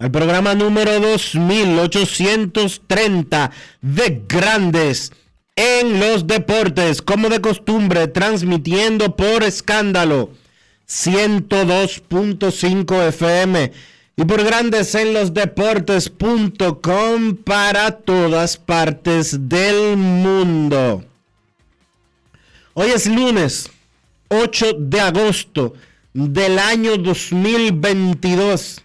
al programa número 2830 de Grandes en los Deportes, como de costumbre, transmitiendo por escándalo 102.5 FM y por Grandes en los Deportes.com para todas partes del mundo. Hoy es lunes 8 de agosto del año 2022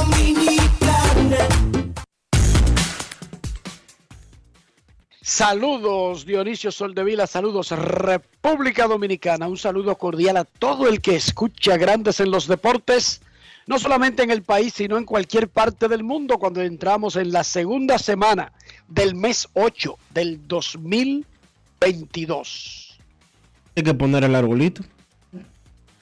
Saludos Dionisio Soldevila, saludos República Dominicana, un saludo cordial a todo el que escucha Grandes en los Deportes, no solamente en el país, sino en cualquier parte del mundo cuando entramos en la segunda semana del mes 8 del 2022. Hay que poner el arbolito.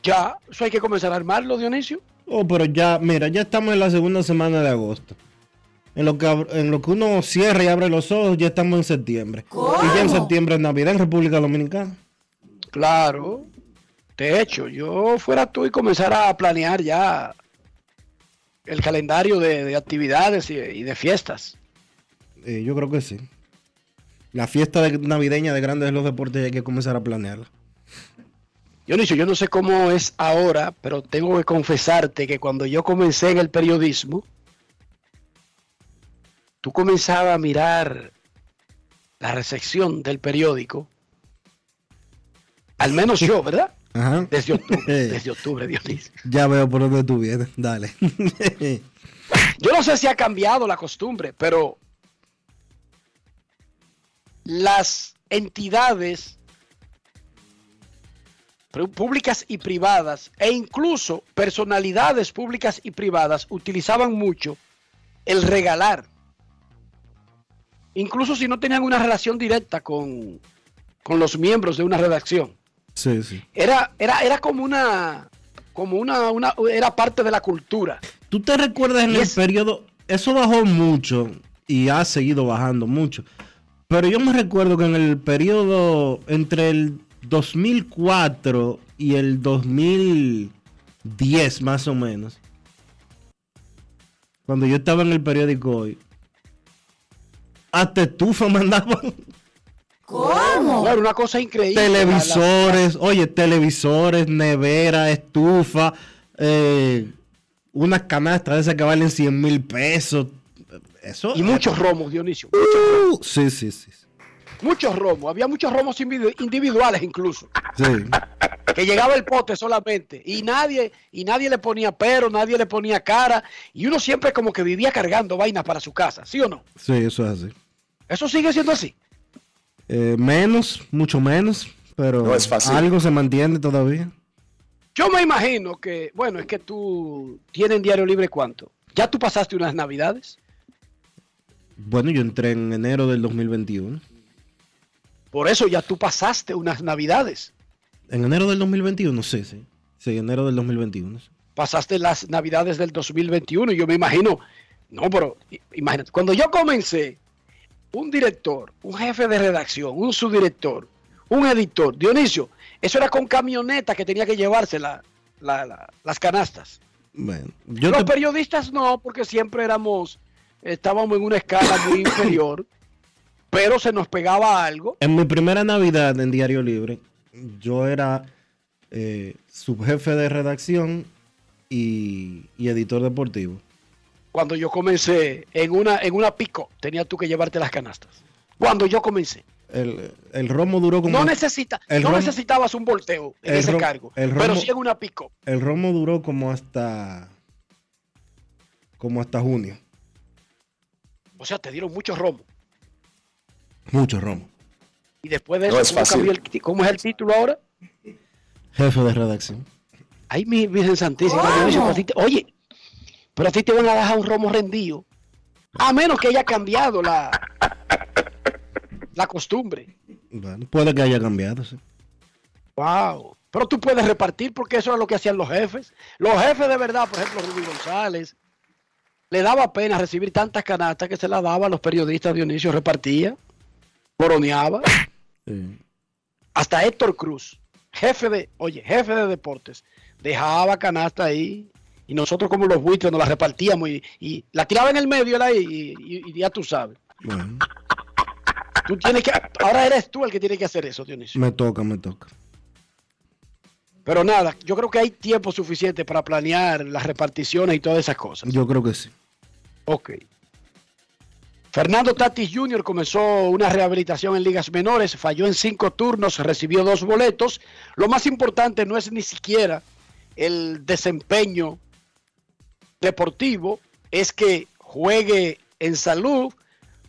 Ya, eso hay que comenzar a armarlo, Dionisio. Oh, pero ya, mira, ya estamos en la segunda semana de agosto. En lo que, en lo que uno cierra y abre los ojos, ya estamos en septiembre. Y ya en septiembre es Navidad en República Dominicana. Claro. De hecho, yo fuera tú y comenzara a planear ya el calendario de, de actividades y, y de fiestas. Eh, yo creo que sí. La fiesta de- navideña de Grandes de los Deportes hay que comenzar a planearla. Dionisio, yo no sé cómo es ahora, pero tengo que confesarte que cuando yo comencé en el periodismo, tú comenzabas a mirar la recepción del periódico, al menos yo, ¿verdad? Ajá. Desde octubre, desde octubre, Dionisio. Ya veo por dónde tú vienes. Dale. Yo no sé si ha cambiado la costumbre, pero las entidades públicas y privadas e incluso personalidades públicas y privadas utilizaban mucho el regalar. Incluso si no tenían una relación directa con, con los miembros de una redacción. sí, sí. Era, era, era como una, como una, una, era parte de la cultura. ¿Tú te recuerdas en el periodo? Eso bajó mucho y ha seguido bajando mucho. Pero yo me recuerdo que en el periodo entre el 2004 y el 2010 más o menos, cuando yo estaba en el periódico hoy, hasta estufa mandaban Claro, una cosa increíble. La- la- televisores, oye, televisores, nevera, estufa, eh, unas canastas de esas que valen 100 mil pesos. Eso. y muchos romos, Dionisio. Uh, sí, sí, sí. Muchos romos. Había muchos romos individu- individuales incluso. Sí. Que llegaba el pote solamente. Y nadie, y nadie le ponía pero, nadie le ponía cara. Y uno siempre como que vivía cargando vainas para su casa, ¿sí o no? Sí, eso es así. ¿Eso sigue siendo así? Eh, menos, mucho menos, pero No es fácil. algo se mantiene todavía. Yo me imagino que, bueno, es que tú tienes en diario libre cuánto. ¿Ya tú pasaste unas navidades? Bueno, yo entré en enero del 2021. Por eso ya tú pasaste unas navidades. En enero del 2021, sí, sí. Sí, enero del 2021. sí. Pasaste las navidades del 2021 y yo me imagino, no, pero imagínate, cuando yo comencé, un director, un jefe de redacción, un subdirector, un editor, Dionisio, eso era con camioneta que tenía que llevarse la- la- la- las canastas. Bueno, yo Los te- periodistas no, porque siempre éramos, estábamos en una escala muy inferior, pero se nos pegaba algo. en mi primera Navidad en Diario Libre, yo era eh, subjefe de redacción y, y editor deportivo. Cuando yo comencé en una, en una pico, tenías tú que llevarte las canastas. Cuando yo comencé. El, el romo duró como... No, necesita, el no necesitabas un volteo en ese rom- cargo, el pero romo- sí en una pico. El romo duró como hasta... Como hasta junio. O sea, te dieron mucho romo. Mucho romo. Y después de No eso, es ¿cómo, cambió el cómo es el título ahora? Jefe de redacción. Ay, mi Virgen Santísima. Te- oye, pero a ti te van a dejar un romo rendido. A menos que haya cambiado la, la costumbre. Bueno, puede que haya cambiado, sí. Wow. Pero tú puedes repartir porque eso era lo que hacían los jefes. Los jefes de verdad, por ejemplo, Rudy González, le daba pena recibir tantas canastas que se las daba a los periodistas. Dionisio repartía, coroneaba. Sí. Hasta Héctor Cruz, jefe de, oye, jefe de deportes, dejaba canasta ahí y nosotros como los buitres nos la repartíamos y, y la tiraba en el medio y- y ya tú sabes. Bueno, Tú tienes que, ahora eres tú el que tiene que hacer eso, Dionisio. me toca, me toca. Pero nada, yo creo que hay tiempo suficiente para planear las reparticiones y todas esas cosas. Yo creo que sí. Ok. Fernando Tatis Jr. comenzó una rehabilitación en ligas menores, falló en cinco turnos, recibió dos boletos. Lo más importante no es ni siquiera el desempeño deportivo, es que juegue en salud.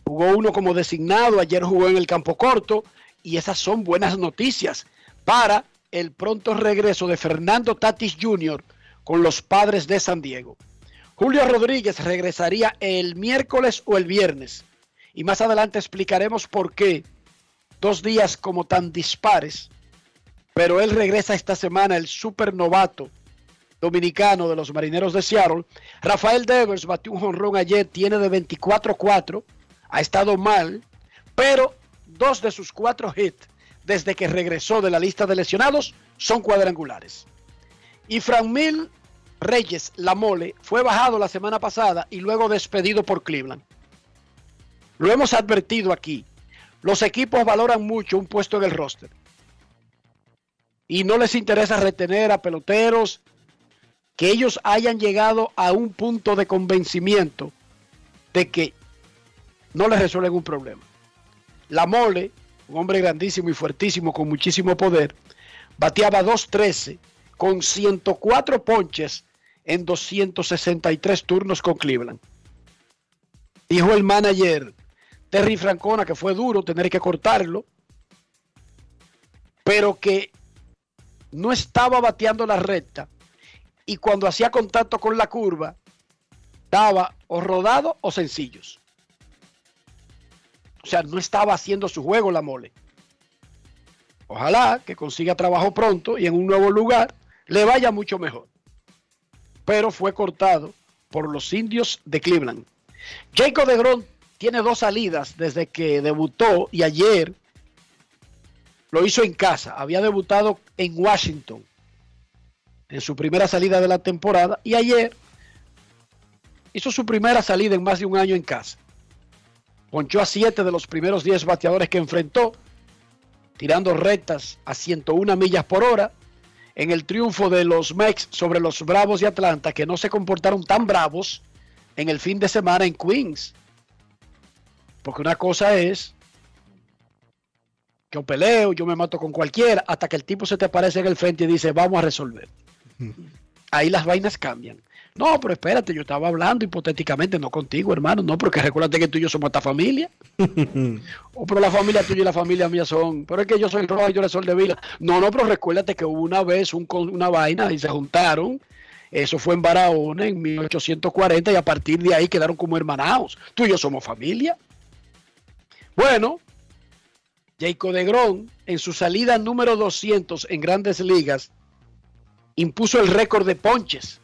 Jugó uno como designado, ayer jugó en el campo corto y esas son buenas noticias para el pronto regreso de Fernando Tatis Jr. con los padres de San Diego. Julio Rodríguez regresaría el miércoles o el viernes. Y más adelante explicaremos por qué dos días como tan dispares. Pero él regresa esta semana, el supernovato dominicano de los marineros de Seattle. Rafael Devers batió un jonrón ayer, tiene de 24-4, ha estado mal, pero dos de sus cuatro hits desde que regresó de la lista de lesionados son cuadrangulares. Y Franmil Reyes, la mole, fue bajado la semana pasada y luego despedido por Cleveland. Lo hemos advertido aquí. Los equipos valoran mucho un puesto en el roster. Y no les interesa retener a peloteros que ellos hayan llegado a un punto de convencimiento de que no les resuelven un problema. La mole, un hombre grandísimo y fuertísimo con muchísimo poder, bateaba 2.13 con 104 ponches en 263 turnos con Cleveland. Dijo el manager Terry Francona que fue duro tener que cortarlo, pero que no estaba bateando la recta y cuando hacía contacto con la curva daba o rodado o sencillos. O sea, no estaba haciendo su juego la mole. Ojalá que consiga trabajo pronto y en un nuevo lugar le vaya mucho mejor. Pero fue cortado por los indios de Cleveland. Jacob de Gron tiene dos salidas desde que debutó y ayer lo hizo en casa. Había debutado en Washington en su primera salida de la temporada y ayer hizo su primera salida en más de un año en casa. Ponchó a siete de los primeros 10 bateadores que enfrentó, tirando rectas a 101 millas por hora en el triunfo de los Mex sobre los Bravos de Atlanta, que no se comportaron tan bravos en el fin de semana en Queens. Porque una cosa es, yo peleo, yo me mato con cualquiera, hasta que el tipo se te aparece en el frente y dice, vamos a resolver. Ahí las vainas cambian. No, pero espérate, yo estaba hablando hipotéticamente, no contigo, hermano. No, porque recuérdate que tú y yo somos esta familia. o pero la familia tuya y la familia mía son. Pero es que yo soy rojo y yo soy de Vila. No, no, pero recuérdate que hubo una vez un, una vaina y se juntaron. Eso fue en Barahona en 1840 y a partir de ahí quedaron como hermanados. Tú y yo somos familia. Bueno, Jacob de Gron, en su salida número 200 en grandes ligas, impuso el récord de ponches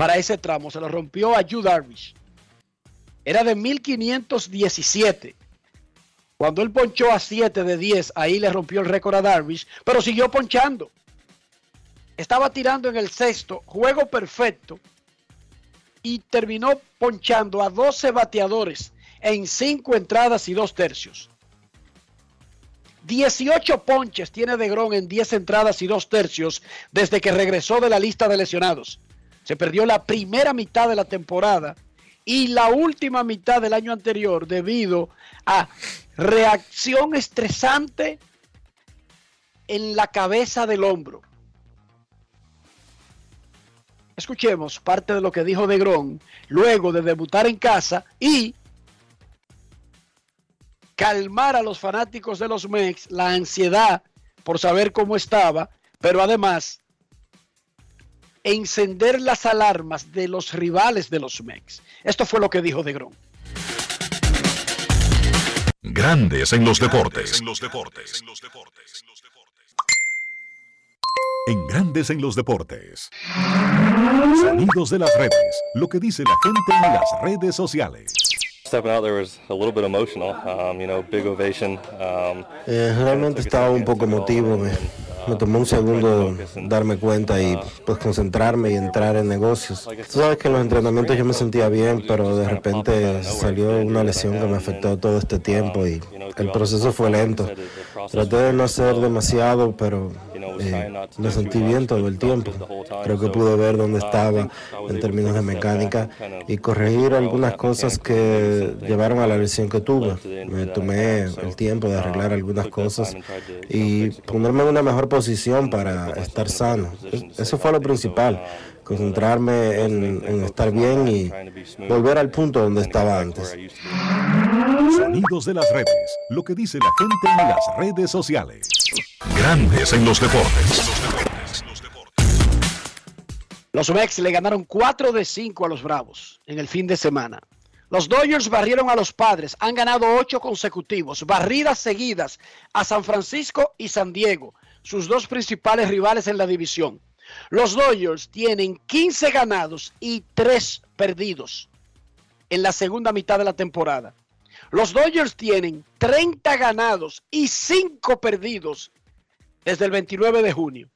para ese tramo. Se lo rompió a Yu Darvish. Era de 1517. Cuando él ponchó a 7 de 10, ahí le rompió el récord a Darvish, pero siguió ponchando. Estaba tirando en el sexto, juego perfecto, y terminó ponchando a 12 bateadores en 5 entradas y 2 tercios. 18 ponches tiene de Gron en 10 entradas y 2 tercios desde que regresó de la lista de lesionados. Se perdió la primera mitad de la temporada y la última mitad del año anterior debido a reacción estresante en la cabeza del hombro. Escuchemos parte de lo que dijo Degrón luego de debutar en casa y calmar a los fanáticos de los Mex la ansiedad por saber cómo estaba, pero además encender las alarmas de los rivales de los Mex. Esto fue lo que dijo De Gron. Grandes en los deportes. En los deportes. En Grandes en los deportes. Sonidos de las redes. Lo que dice la gente en las redes sociales. realmente estaba un poco emotivo. Me, me tomó un segundo darme cuenta y pues concentrarme y entrar en negocios. Tú sabes que en los entrenamientos yo me sentía bien, pero de repente salió una lesión que me afectó todo este tiempo y el proceso fue lento. Traté de no hacer demasiado, pero eh, me sentí bien todo el tiempo. Creo que pude ver dónde estaba en términos de mecánica y corregir algunas cosas que llevaron a la lesión que tuve. Me tomé el tiempo de arreglar algunas cosas y ponerme en una mejor posición para estar sano. Eso fue lo principal concentrarme en, estar bien y volver al punto donde estaba antes. Sonidos de las redes, lo que dice la gente en las redes sociales. Grandes en los deportes. Los Mex le ganaron 4 de 5 a los Bravos en el fin de semana. Los Dodgers barrieron a los Padres, han ganado 8 consecutivos, barridas seguidas a San Francisco y San Diego, sus dos principales rivales en la división. Los Dodgers tienen 15 ganados y 3 perdidos en la segunda mitad de la temporada. Los Dodgers tienen 30 ganados y 5 perdidos desde el 29 de junio.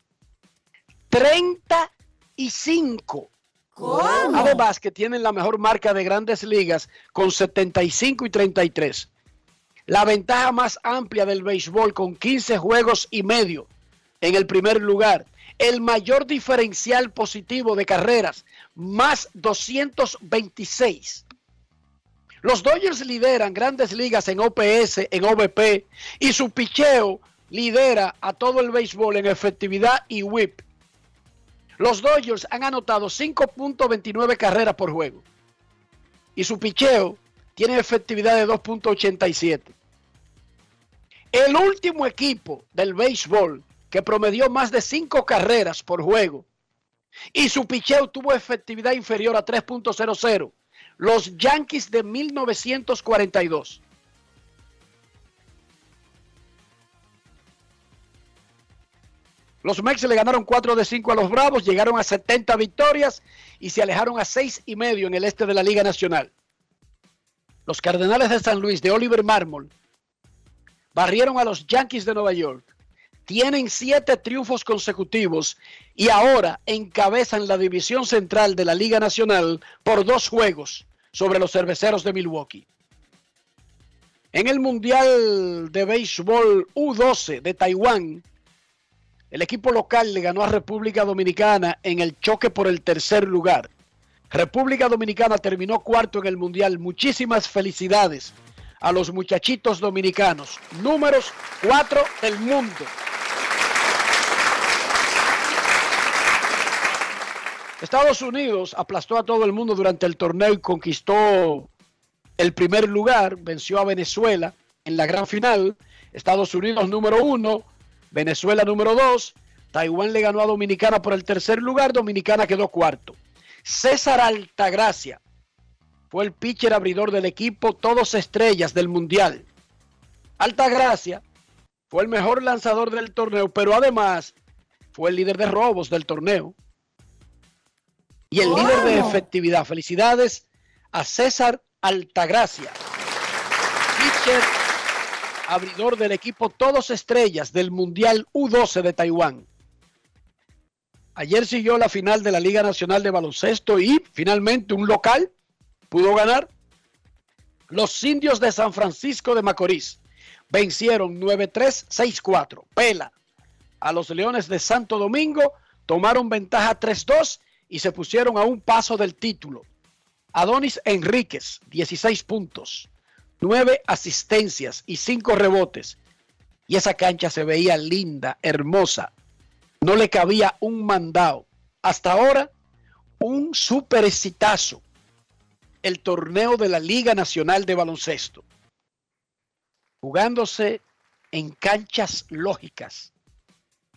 35. ¿Cómo? Además que tienen la mejor marca de grandes ligas con 75 y 33. La ventaja más amplia del béisbol con 15 juegos y medio en el primer lugar el mayor diferencial positivo de carreras, más 226. Los Dodgers lideran grandes ligas en OPS, en OVP, y su picheo lidera a todo el béisbol en efectividad y whip. Los Dodgers han anotado 5.29 carreras por juego. Y su picheo tiene efectividad de 2.87. El último equipo del béisbol que promedió más de cinco carreras por juego y su picheo tuvo efectividad inferior a 3.00. Los Yankees de 1942. Los Mex le ganaron 4 de 5 a los Bravos, llegaron a 70 victorias y se alejaron a 6 y medio en el este de la Liga Nacional. Los Cardenales de San Luis de Oliver Marmol barrieron a los Yankees de Nueva York tienen siete triunfos consecutivos y ahora encabezan la división central de la Liga Nacional por dos juegos sobre los cerveceros de Milwaukee. En el Mundial de Béisbol U12 de Taiwán, el equipo local le ganó a República Dominicana en el choque por el tercer lugar. República Dominicana terminó cuarto en el Mundial. Muchísimas felicidades a los muchachitos dominicanos, números cuatro del mundo. Estados Unidos aplastó a todo el mundo durante el torneo y conquistó el primer lugar, venció a Venezuela en la gran final. Estados Unidos número uno, Venezuela número dos, Taiwán le ganó a Dominicana por el tercer lugar, Dominicana quedó cuarto. César Altagracia fue el pitcher abridor del equipo, todos estrellas del Mundial. Altagracia fue el mejor lanzador del torneo, pero además fue el líder de robos del torneo. Y el líder de efectividad. Felicidades a César Altagracia. Pitcher, abridor del equipo Todos Estrellas del Mundial U12 de Taiwán. Ayer siguió la final de la Liga Nacional de Baloncesto y finalmente un local pudo ganar. Los indios de San Francisco de Macorís vencieron 9-3, 6-4. Pela. A los Leones de Santo Domingo tomaron ventaja 3-2 y se pusieron a un paso del título. Adonis Enríquez, 16 puntos, 9 asistencias y 5 rebotes. Y esa cancha se veía linda, hermosa. No le cabía un mandado. Hasta ahora, un super exitazo. El torneo de la Liga Nacional de Baloncesto. Jugándose en canchas lógicas.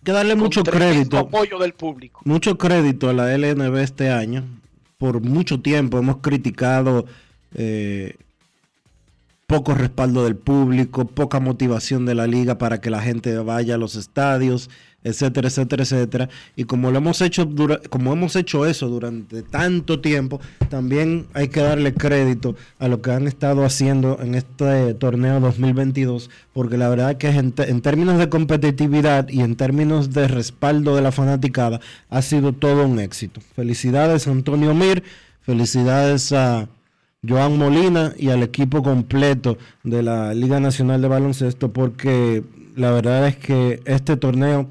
Que darle mucho crédito. apoyo del público. Mucho crédito a la LNB este año. Por mucho tiempo hemos criticado eh, poco respaldo del público, poca motivación de la liga para que la gente vaya a los estadios, etcétera, etcétera, etcétera. Y como lo hemos hecho como hemos hecho eso durante tanto tiempo, también hay que darle crédito a lo que han estado haciendo en este torneo 2022, porque la verdad que en, en términos de competitividad y en términos de respaldo de la fanaticada ha sido todo un éxito. Felicidades Antonio Mir, felicidades a Joan Molina y al equipo completo de la Liga Nacional de Baloncesto porque la verdad es que este torneo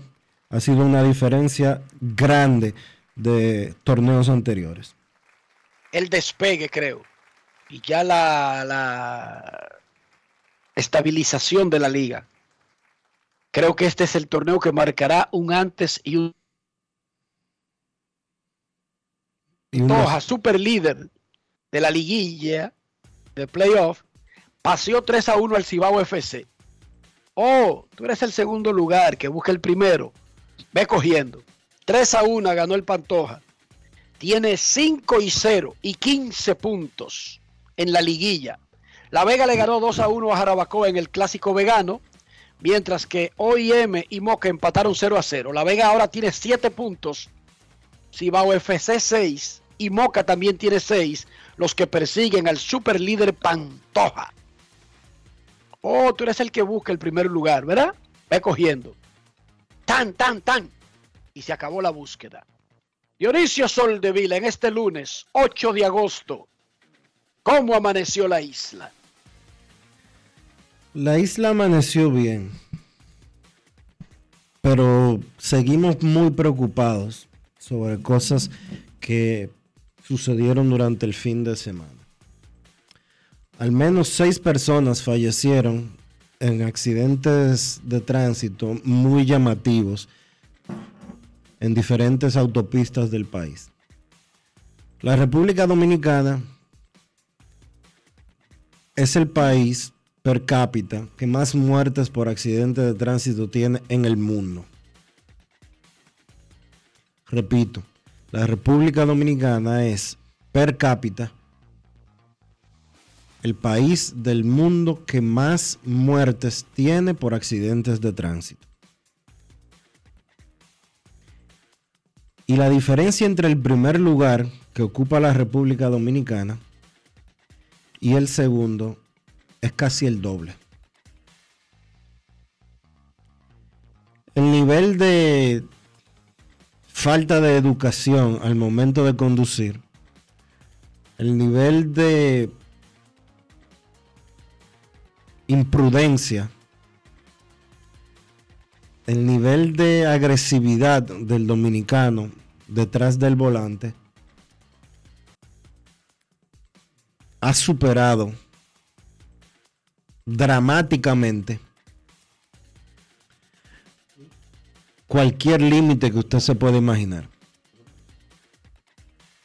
ha sido una diferencia grande de torneos anteriores. el despegue, creo. Y ya la, la estabilización de la liga. Creo que este es el torneo que marcará un antes y un Y Toja, super líder de la liguilla de playoff, paseó 3 a 1 al Cibao FC. Oh, tú eres el segundo lugar que busca el primero. Ve cogiendo. 3 a 1 ganó el Pantoja. Tiene 5 y 0 y 15 puntos en la liguilla. La Vega le ganó 2 a 1 a Jarabacoa en el clásico vegano, mientras que OIM y Moca empataron 0 a 0. La Vega ahora tiene 7 puntos Cibao FC 6 y Moca también tiene 6, los que persiguen al super líder Pantoja. Oh, tú eres el que busca el primer lugar, ¿verdad? Ve cogiendo. Tan, tan, tan. Y se acabó la búsqueda. Dionisio Soldevila en este lunes, 8 de agosto. ¿Cómo amaneció la isla? La isla amaneció bien, pero seguimos muy preocupados sobre cosas que sucedieron durante el fin de semana. Al menos seis personas fallecieron en accidentes de tránsito muy llamativos en diferentes autopistas del país. La República Dominicana es el país per cápita que más muertes por accidentes de tránsito tiene en el mundo. Repito, la República Dominicana es per cápita el país del mundo que más muertes tiene por accidentes de tránsito. Y la diferencia entre el primer lugar que ocupa la República Dominicana y el segundo es casi el doble. El nivel de falta de educación al momento de conducir, el nivel de imprudencia, el nivel de agresividad del dominicano detrás del volante ha superado dramáticamente cualquier límite que usted se pueda imaginar.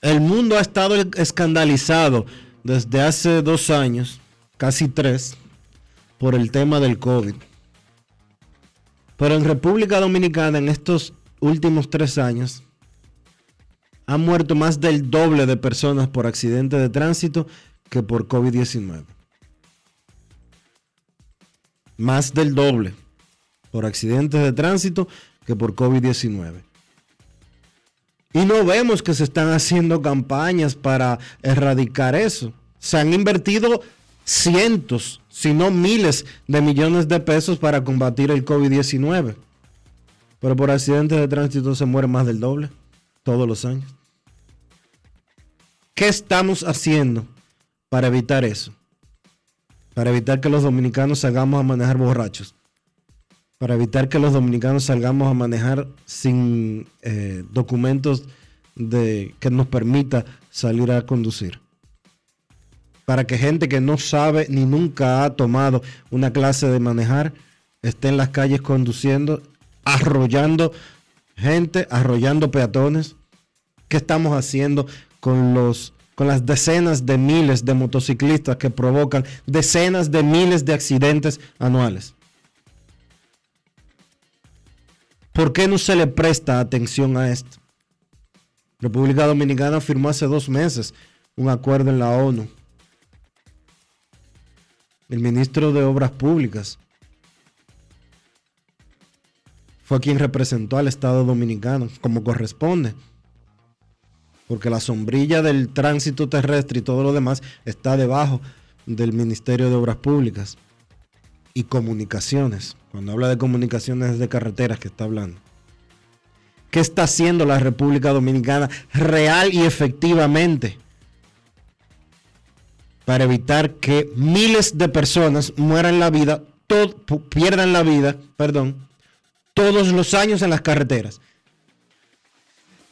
El mundo ha estado escandalizado desde hace dos años, casi tres, por el tema del COVID. Pero en República Dominicana, en estos últimos tres años, han muerto más del doble de personas por accidente de tránsito que por COVID-19. Más del doble por accidentes de tránsito por COVID-19. Y no vemos que se están haciendo campañas para erradicar eso. Se han invertido cientos, si no miles de millones de pesos para combatir el COVID-19. Pero por accidentes de tránsito se muere más del doble todos los años. ¿Qué estamos haciendo para evitar eso? Para evitar que los dominicanos salgamos a manejar borrachos. Para evitar que los dominicanos salgamos a manejar sin eh, documentos de, que nos permita salir a conducir. Para que gente que no sabe ni nunca ha tomado una clase de manejar esté en las calles conduciendo, arrollando gente, arrollando peatones. ¿Qué estamos haciendo con los con las decenas de miles de motociclistas que provocan decenas de miles de accidentes anuales. ¿Por qué no se le presta atención a esto? República Dominicana firmó hace dos meses un acuerdo en la ONU. El ministro de Obras Públicas fue quien representó al Estado Dominicano, como corresponde porque la sombrilla del tránsito terrestre y todo lo demás está debajo del Ministerio de Obras Públicas y Comunicaciones. Cuando habla de comunicaciones de carreteras que está hablando. ¿Qué está haciendo la República Dominicana real y efectivamente para evitar que miles de personas mueran la vida, pierdan la vida, perdón, todos los años en las carreteras?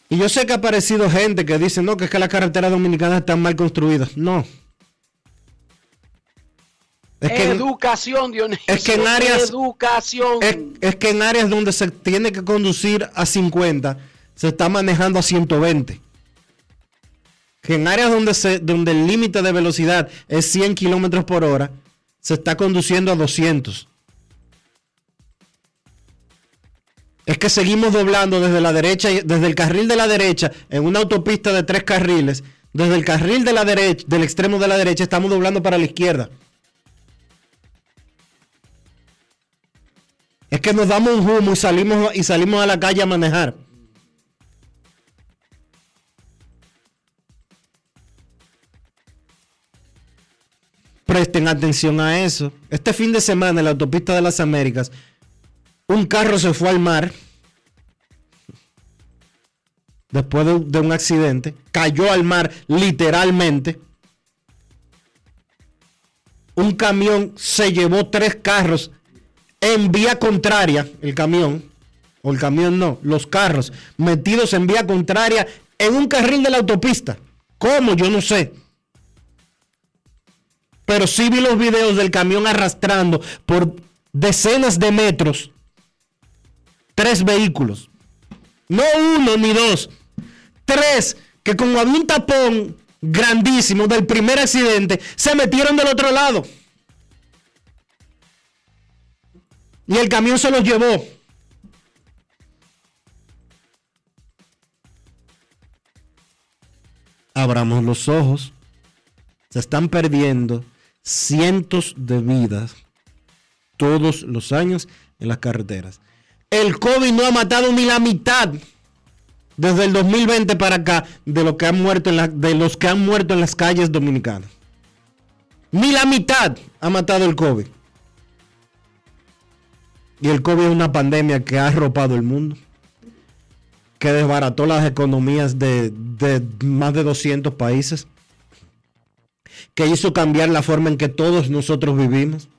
Y yo sé que ha aparecido gente que dice, no, que es que las carreteras dominicanas están mal construidas. No. Es que, educación, Dionisio. Es que en áreas. Educación. Es, que en áreas donde se tiene que conducir a 50, se está manejando a 120. Que en áreas donde, se, donde el límite de velocidad es 100 kilómetros por hora, se está conduciendo a 200. es que seguimos doblando desde la derecha, desde el carril de la derecha, en una autopista de tres carriles, desde el carril de la derecha, del extremo de la derecha, estamos doblando para la izquierda. Es que nos damos un humo y salimos, y salimos a la calle a manejar. Presten atención a eso. Este fin de semana en la autopista de las Américas un carro se fue al mar después de, un accidente, cayó al mar literalmente. Un camión se llevó tres carros en vía contraria, el camión, o el camión no, los carros metidos en vía contraria en un carril de la autopista. ¿Cómo? Yo no sé. Pero sí vi los videos del camión arrastrando por decenas de metros tres vehículos. No uno ni dos. Tres que como había un tapón grandísimo del primer accidente, se metieron del otro lado. Y el camión se los llevó. Abramos los ojos. Se están perdiendo cientos de vidas todos los años en las carreteras el COVID no ha matado ni la mitad desde el 2020 para acá de, lo que han muerto de los que han muerto en las calles dominicanas. Ni la mitad ha matado el COVID. Y el COVID es una pandemia que ha arropado el mundo, que desbarató las economías de, más de 200 países, que hizo cambiar la forma en que todos nosotros vivimos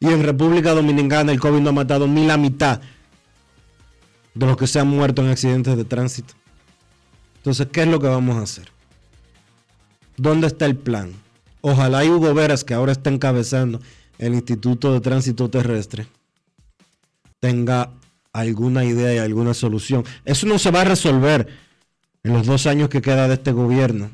y en República Dominicana el COVID no ha matado ni la mitad de los que se han muerto en accidentes de tránsito. Entonces, ¿qué es lo que vamos a hacer? ¿Dónde está el plan? Ojalá y Hugo Veras, que ahora está encabezando el Instituto de Tránsito Terrestre, tenga alguna idea y alguna solución. Eso no se va a resolver en los dos años que queda de este gobierno.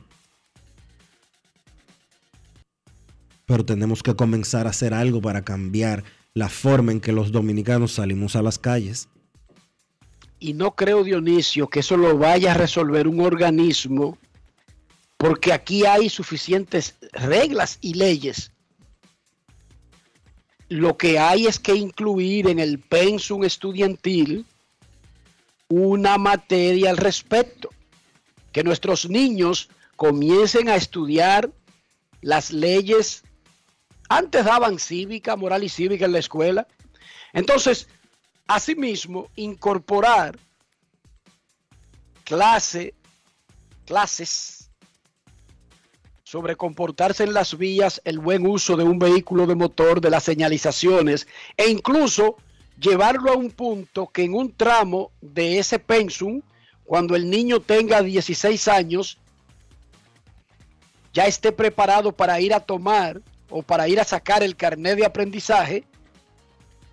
Pero tenemos que comenzar a hacer algo para cambiar la forma en que los dominicanos salimos a las calles. Y no creo, Dionisio, que eso lo vaya a resolver un organismo, porque aquí hay suficientes reglas y leyes. Lo que hay es que incluir en el pensum estudiantil una materia al respecto. Que nuestros niños comiencen a estudiar las leyes. Antes daban cívica, moral y cívica en la escuela. Entonces, asimismo, incorporar clase, clases sobre comportarse en las vías, el buen uso de un vehículo de motor, de las señalizaciones e incluso llevarlo a un punto que en un tramo de ese pensum, cuando el niño tenga 16 años, ya esté preparado para ir a tomar o para ir a sacar el carnet de aprendizaje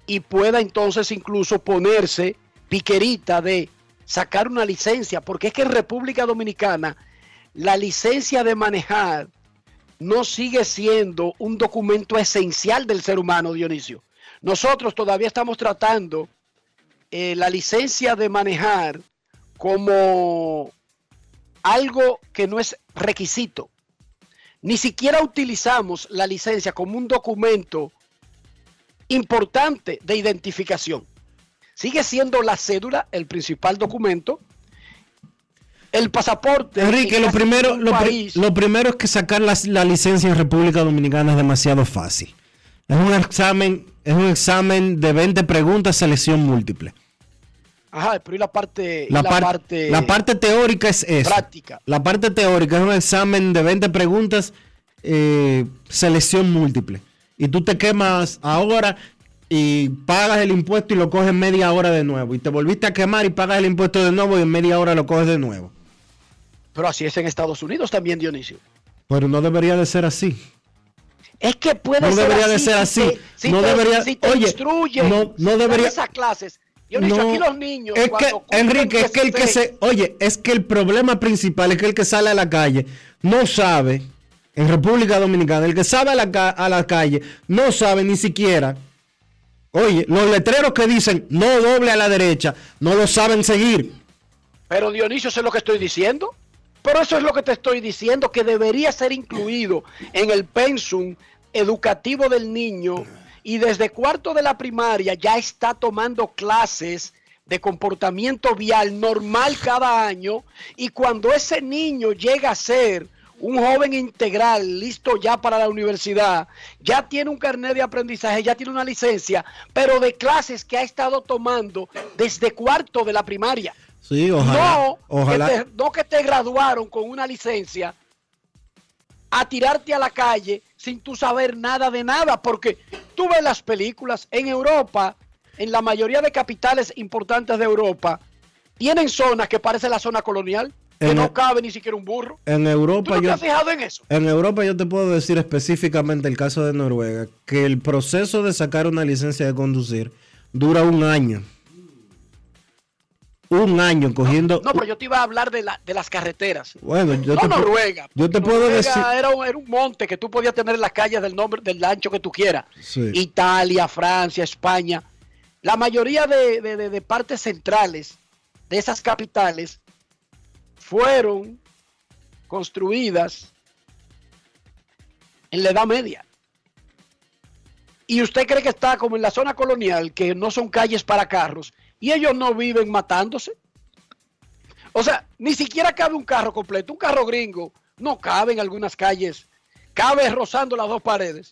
y pueda entonces incluso ponerse piquerita de sacar una licencia, porque es que en República Dominicana la licencia de manejar no sigue siendo un documento esencial del ser humano, Dionisio. Nosotros todavía estamos tratando eh, la licencia de manejar como algo que no es requisito. Ni siquiera utilizamos la licencia como un documento importante de identificación. Sigue siendo la cédula el principal documento. El pasaporte. Enrique, lo primero, lo, lo, primero es que sacar la, la licencia en República Dominicana es demasiado fácil. Es un examen es un examen de 20 preguntas, selección múltiple. Ajá, pero ¿y la parte, la, parte, la parte teórica es eso. Práctica. La parte teórica es un examen de 20 preguntas, eh, selección múltiple. Y tú te quemas ahora y pagas el impuesto y lo coges media hora de nuevo. Y te volviste a quemar y pagas el impuesto de nuevo y en media hora lo coges de nuevo. Pero así es en Estados Unidos también, Dionisio. Pero no debería de ser así. Es que puede no ser debería así, de ser así. Si te, no si debería. Si te oye, instruyen, no, no debería. esas clases. Yo no, aquí los niños. Es que, Enrique, es que el que se. Oye, es que el problema principal es que el que sale a la calle no sabe. En República Dominicana, el que sale a la, a la calle no sabe ni siquiera. Oye, los letreros que dicen no doble a la derecha, no lo saben seguir. Pero Dionisio, eso es lo que estoy diciendo. Pero eso es lo que te estoy diciendo, que debería ser incluido en el pensum educativo del niño y desde cuarto de la primaria ya está tomando clases de comportamiento vial normal cada año y cuando ese niño llega a ser un joven integral listo ya para la universidad, ya tiene un carnet de aprendizaje, ya tiene una licencia, pero de clases que ha estado tomando desde cuarto de la primaria. Sí, ojalá. No, Que te, no que te graduaron con una licencia a tirarte a la calle sin tú saber nada de nada, porque tú ves las películas en Europa, en la mayoría de capitales importantes de Europa, tienen zonas que parece la zona colonial, que no cabe ni siquiera un burro. En Europa ¿Tú no yo, te has fijado en eso? En Europa yo te puedo decir específicamente el caso de Noruega, que el proceso de sacar una licencia de conducir dura un año un año cogiendo. No, pero yo te iba a hablar de, la, de las carreteras. Bueno, yo no te Noruega. Yo te puedo decir. Era un, era un, monte que tú podías tener en las calles del nombre del ancho que tú quieras. Sí. Italia, Francia, España. La mayoría de, de partes centrales de esas capitales fueron construidas en la Edad Media. Y usted cree que está como en la zona colonial, que no son calles para carros, y ellos no viven matándose. O sea, ni siquiera cabe un carro completo. Un carro gringo no cabe en algunas calles. Cabe rozando las dos paredes.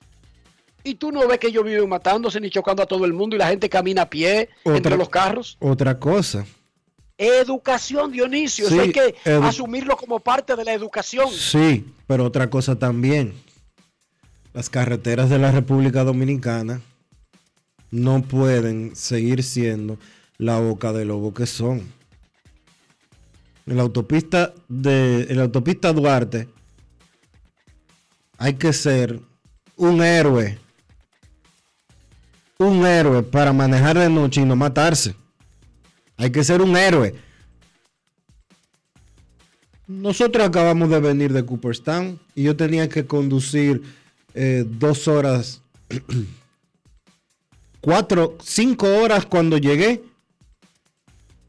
Y tú no ves que ellos viven matándose ni chocando a todo el mundo y la gente camina a pie Otra- entre los carros. Otra cosa. Educación, Dionisio. Eso hay que asumirlo como parte de la educación. Sí, pero otra cosa también. Las carreteras de la República Dominicana no pueden seguir siendo la boca de lobo que son. En la autopista de en la autopista Duarte hay que ser un héroe. Un héroe para manejar de noche y no matarse. Hay que ser un héroe. Nosotros acabamos de venir de Cooperstown y yo tenía que conducir eh, dos horas, cuatro, cinco horas cuando llegué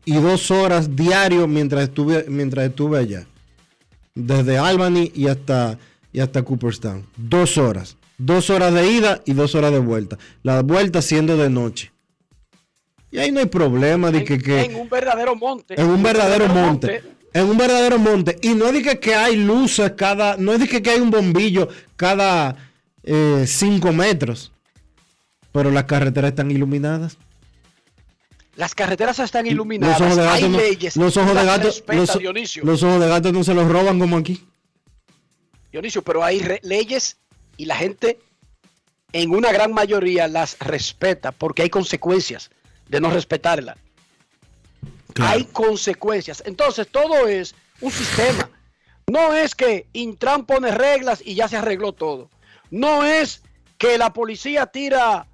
y dos horas diario mientras estuve, mientras estuve allá. Desde Albany y hasta, y hasta Cooperstown. Dos horas. Dos horas de ida y dos horas de vuelta. La vuelta siendo de noche. Y ahí no hay problema de En, que, que en un verdadero monte. en un verdadero monte. En un verdadero monte. Y no es de que, que hay luces cada. No es de que, que hay un bombillo cada eh, cinco metros. Pero las carreteras están iluminadas. Las carreteras están Los iluminadas. ojos de hay no, leyes. los ojos de gato, los, Dionisio. los ojos de gato no se los roban como aquí. Dionisio, pero hay leyes y la gente en una gran mayoría las respeta porque hay consecuencias de no respetarlas. Hay consecuencias. Entonces, todo es un sistema. No es que Intran pone reglas y ya se arregló todo. No es que la policía tira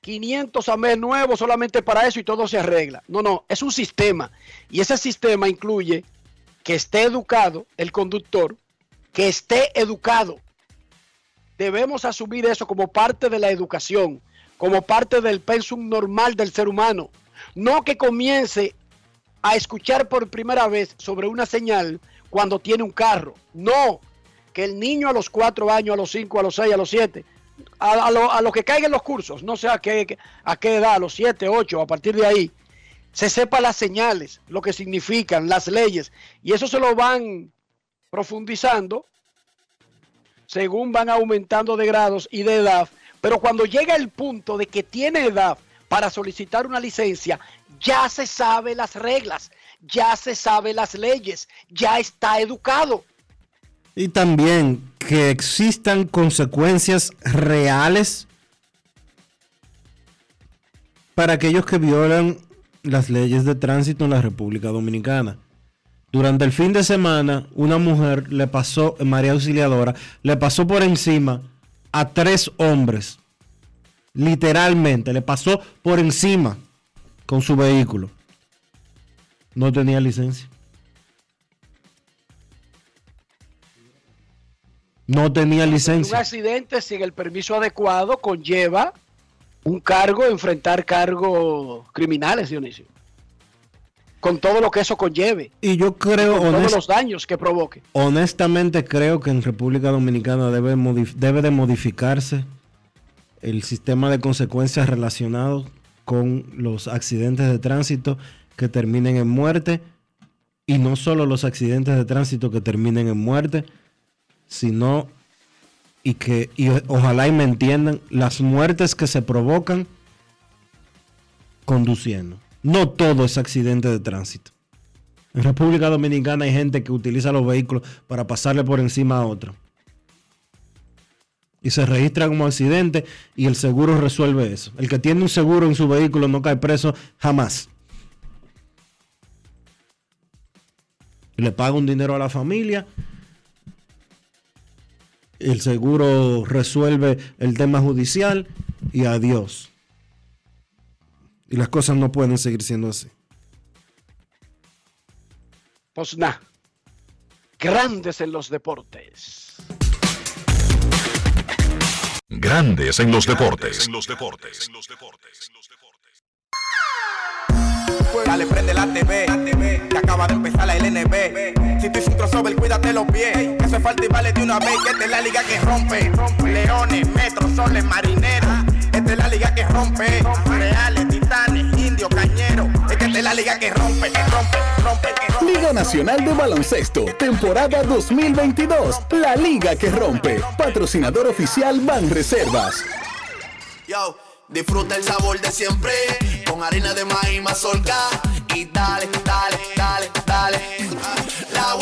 500 AMES nuevos solamente para eso y todo se arregla. No, no, es un sistema. Y ese sistema incluye que esté educado el conductor, que esté educado. Debemos asumir eso como parte de la educación, como parte del pensum normal del ser humano. No que comience a escuchar por primera vez sobre una señal cuando tiene un carro. No, que el niño a los cuatro años, a los cinco, a los seis, a los siete, a, lo, que caigan los cursos, no sé a qué, a qué edad, a los siete, ocho, a partir de ahí, se sepa las señales, lo que significan, las leyes, y eso se lo van profundizando según van aumentando de grados y de edad, pero cuando llega el punto de que tiene edad para solicitar una licencia, ya se sabe las reglas, ya se sabe las leyes, ya está educado. Y también que existan consecuencias reales para aquellos que violan las leyes de tránsito en la República Dominicana. Durante el fin de semana, una mujer le pasó, María Auxiliadora, le pasó por encima a tres hombres. Literalmente, le pasó por encima con su vehículo. No tenía licencia. No tenía Un licencia. accidente sin el permiso adecuado conlleva un cargo, enfrentar cargos criminales, Dionisio. Con todo lo que eso conlleve, Y yo creo, con todos los daños que provoque. honestamente, creo que en República Dominicana debe, modif- debe de modificarse el sistema de consecuencias relacionados con los accidentes de tránsito que terminen en muerte. Y no solo los accidentes de tránsito que terminen en muerte, sino y que y ojalá y me entiendan las muertes que se provocan conduciendo. No todo es accidente de tránsito. En República Dominicana hay gente que utiliza los vehículos para pasarle por encima a otro. Y se registra como accidente y el seguro resuelve eso. El que tiene un seguro en su vehículo no cae preso jamás. Le paga un dinero a la familia. El seguro resuelve el tema judicial y adiós. Y las cosas no pueden seguir siendo así. Pues nada, grandes en los deportes. Grandes en los deportes. En los deportes. Dale, prende la TV, que acaba de empezar la LNB. Hiciste un crossover, cuídate los pies. Que hace falta y vale de una vez. Que esta es la liga que rompe. Leones, metros, soles, marineros. Esta es la liga que rompe. Reales, titanes, indios, cañeros. Esta es la liga que rompe, que rompe, rompe, que rompe. Liga Nacional de Baloncesto, temporada 2022. La liga que rompe. Patrocinador oficial Banreservas. Yo, disfruta el sabor de siempre con harina de maíz mazorca y dale, dale, dale, dale.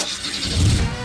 Thank you.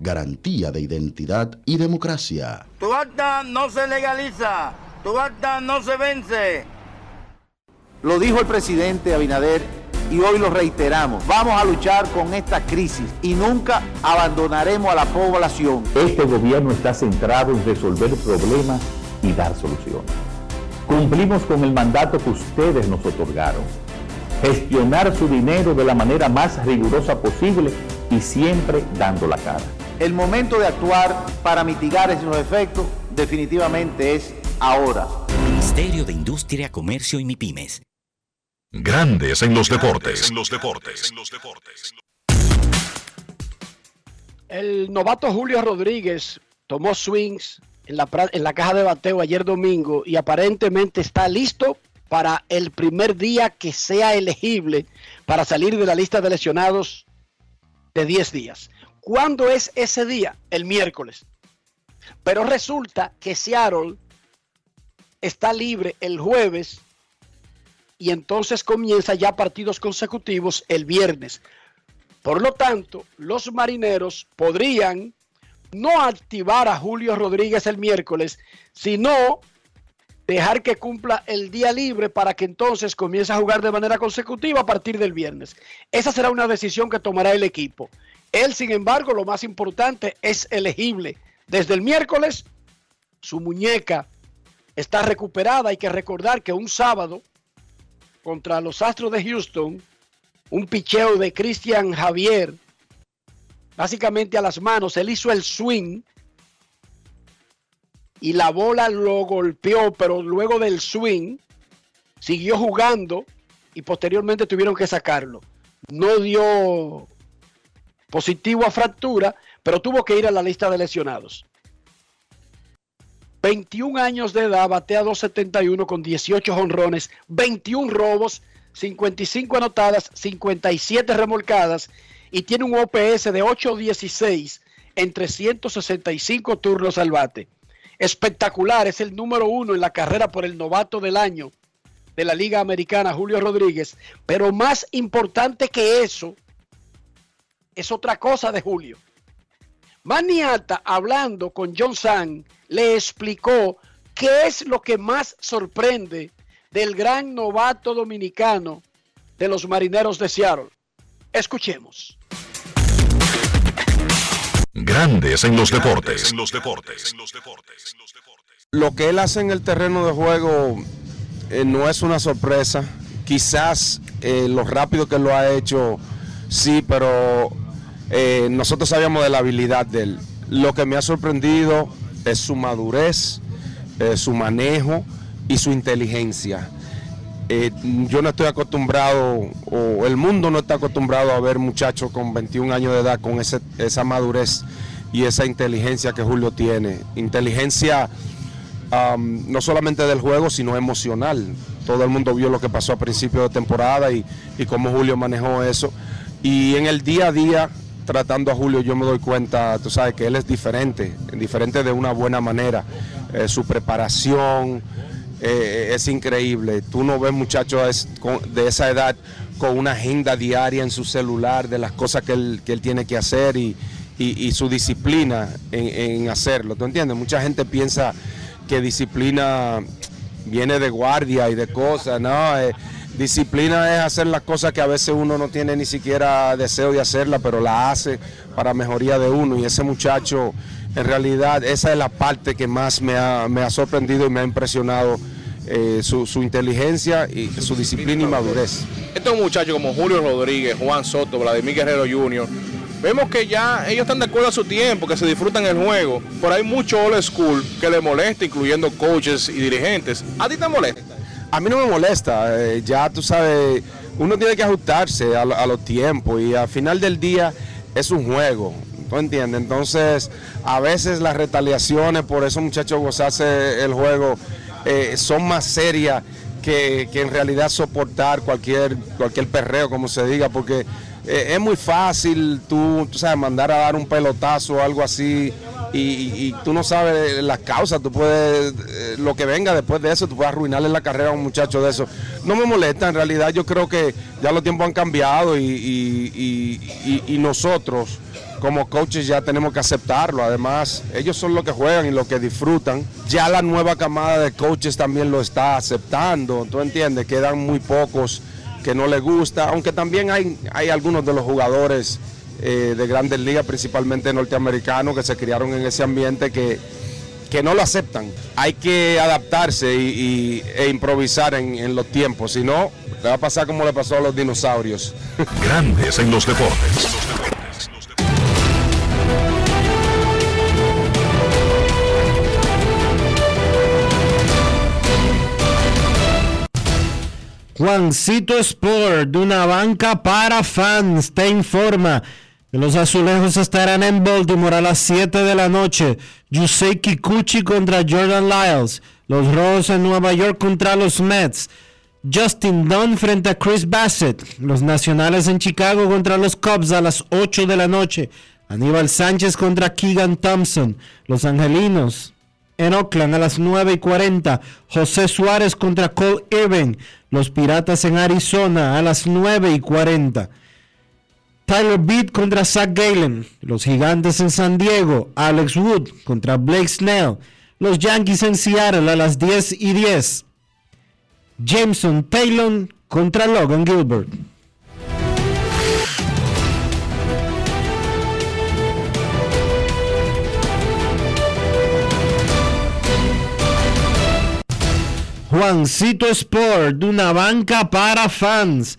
Garantía de identidad y democracia. Tu acta no se legaliza, tu acta no se vence. Lo dijo el presidente Abinader y hoy lo reiteramos. Vamos a luchar con esta crisis y nunca abandonaremos a la población. Este gobierno está centrado en resolver problemas y dar soluciones. Cumplimos con el mandato que ustedes nos otorgaron. Gestionar su dinero de la manera más rigurosa posible y siempre dando la cara. El momento de actuar para mitigar esos efectos definitivamente es ahora. Ministerio de Industria, Comercio y MIPIMES. Grandes en los deportes. En los deportes. El novato Julio Rodríguez tomó swings en la, en la caja de bateo ayer domingo y aparentemente está listo para el primer día que sea elegible para salir de la lista de lesionados de 10 días. ¿Cuándo es ese día? El miércoles. Pero resulta que Seattle está libre el jueves y entonces comienza ya partidos consecutivos el viernes. Por lo tanto, los marineros podrían no activar a Julio Rodríguez el miércoles, sino dejar que cumpla el día libre para que entonces comience a jugar de manera consecutiva a partir del viernes. Esa será una decisión que tomará el equipo. Él, sin embargo, lo más importante es elegible. Desde el miércoles, su muñeca está recuperada. Hay que recordar que un sábado contra los Astros de Houston, un picheo de Cristian Javier, básicamente a las manos, él hizo el swing y la bola lo golpeó, pero luego del swing siguió jugando y posteriormente tuvieron que sacarlo. No dio positivo a fractura, pero tuvo que ir a la lista de lesionados. 21 años de edad, batea 271 con 18 jonrones, 21 robos, 55 anotadas, 57 remolcadas y tiene un OPS de 8.16 en 365 turnos al bate. Espectacular, es el número uno en la carrera por el novato del año de la Liga Americana, Julio Rodríguez. Pero más importante que eso, es otra cosa de Julio. Maniata, hablando con John San, le explicó qué es lo que más sorprende del gran novato dominicano de los marineros de Seattle. Escuchemos. Grandes en los deportes. Lo que él hace en el terreno de juego eh, no es una sorpresa. Quizás eh, lo rápido que lo ha hecho, sí, pero eh, nosotros sabíamos de la habilidad de él. Lo que me ha sorprendido es su madurez, eh, su manejo y su inteligencia. Eh, yo no estoy acostumbrado, o el mundo no está acostumbrado a ver muchachos con 21 años de edad con esa madurez y esa inteligencia que Julio tiene. Inteligencia no solamente del juego, sino emocional. Todo el mundo vio lo que pasó a principio de temporada y cómo Julio manejó eso. Y en el día a día, tratando a Julio, yo me doy cuenta, tú sabes, que él es diferente, diferente de una buena manera. eh, su preparación eh, es increíble. Tú no ves muchachos de esa edad con una agenda diaria en su celular de las cosas que él, que él tiene que hacer y, y, su disciplina en, hacerlo. ¿Tú entiendes? Mucha gente piensa que disciplina viene de guardia y de cosas, ¿no? Eh, disciplina es hacer las cosas que a veces uno no tiene ni siquiera deseo de hacerla, pero la hace para mejoría de uno. Y ese muchacho, en realidad, esa es la parte que más me ha, me ha sorprendido y me ha impresionado. Eh, su, su, inteligencia y su disciplina y madurez. Estos muchachos como Julio Rodríguez, Juan Soto, Vladimir Guerrero Jr., vemos que ya ellos están de acuerdo a su tiempo, que se disfrutan el juego, pero hay mucho old school que le molesta, incluyendo coaches y dirigentes. ¿A ti te molesta? A mí no me molesta, eh, ya tú sabes, uno tiene que ajustarse a, los tiempos y al final del día es un juego, ¿tú entiendes? Entonces, a veces las retaliaciones por esos muchachos gozarse el juego eh, son más serias que, que, en realidad soportar cualquier, cualquier perreo, como se diga, porque eh, es muy fácil tú, sabes, mandar a dar un pelotazo o algo así y, tú no sabes las causas, tú puedes, eh, lo que venga después de eso, tú puedes arruinarle la carrera a un muchacho de eso. No me molesta, en realidad yo creo que ya los tiempos han cambiado y, y nosotros como coaches ya tenemos que aceptarlo. Además, ellos son los que juegan y los que disfrutan. Ya la nueva camada de coaches también lo está aceptando. ¿Tú entiendes? Quedan muy pocos que no le gusta, aunque también hay, hay algunos de los jugadores eh, de grandes ligas, principalmente norteamericanos, que se criaron en ese ambiente que, que no lo aceptan. Hay que adaptarse y, e improvisar en, en los tiempos, si no, le va a pasar como le pasó a los dinosaurios. Grandes en los deportes. Juancito Sport, de una banca para fans, te informa los azulejos estarán en Baltimore a las 7 de la noche. Yusei Kikuchi contra Jordan Lyles. Los Rojos en Nueva York contra los Mets. Justin Dunn frente a Chris Bassett. Los Nacionales en Chicago contra los Cubs a las 8 de la noche. Aníbal Sánchez contra Keegan Thompson. Los Angelinos en Oakland a las 9 y 40. José Suárez contra Cole Irving. Los Piratas en Arizona a las 9 y 40. Tyler Beat contra Zach Galen. Los Gigantes en San Diego. Alex Wood contra Blake Snell. Los Yankees en Seattle a las 10 y 10. Jameson Taylor contra Logan Gilbert. Juancito Sport, una banca para fans,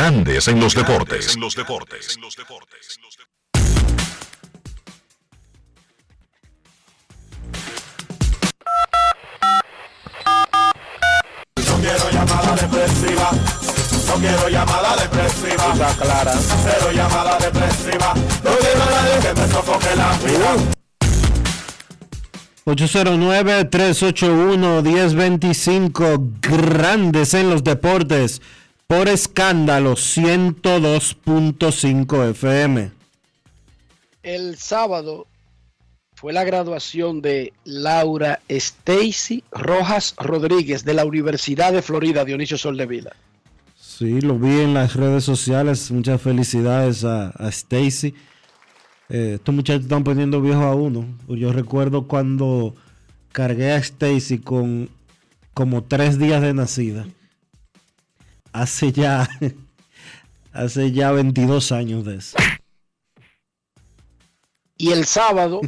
Grandes en los deportes. En los deportes. No quiero llamada depresiva. No quiero llamada depresiva. Está clara. Cero llamada depresiva. No quiero nadie que me sofoque la vida. 809-381-1025, grandes en los deportes por escándalo 102.5 FM. El sábado fue la graduación de Laura Stacy Rojas Rodríguez de la Universidad de Florida, Dionisio Soldevila. Sí, lo vi en las redes sociales. Muchas felicidades a, Stacy. Eh, estos muchachos están poniendo viejos a uno. Yo recuerdo cuando cargué a Stacy con como tres días de nacida hace ya, hace ya 22 años de eso. Y el sábado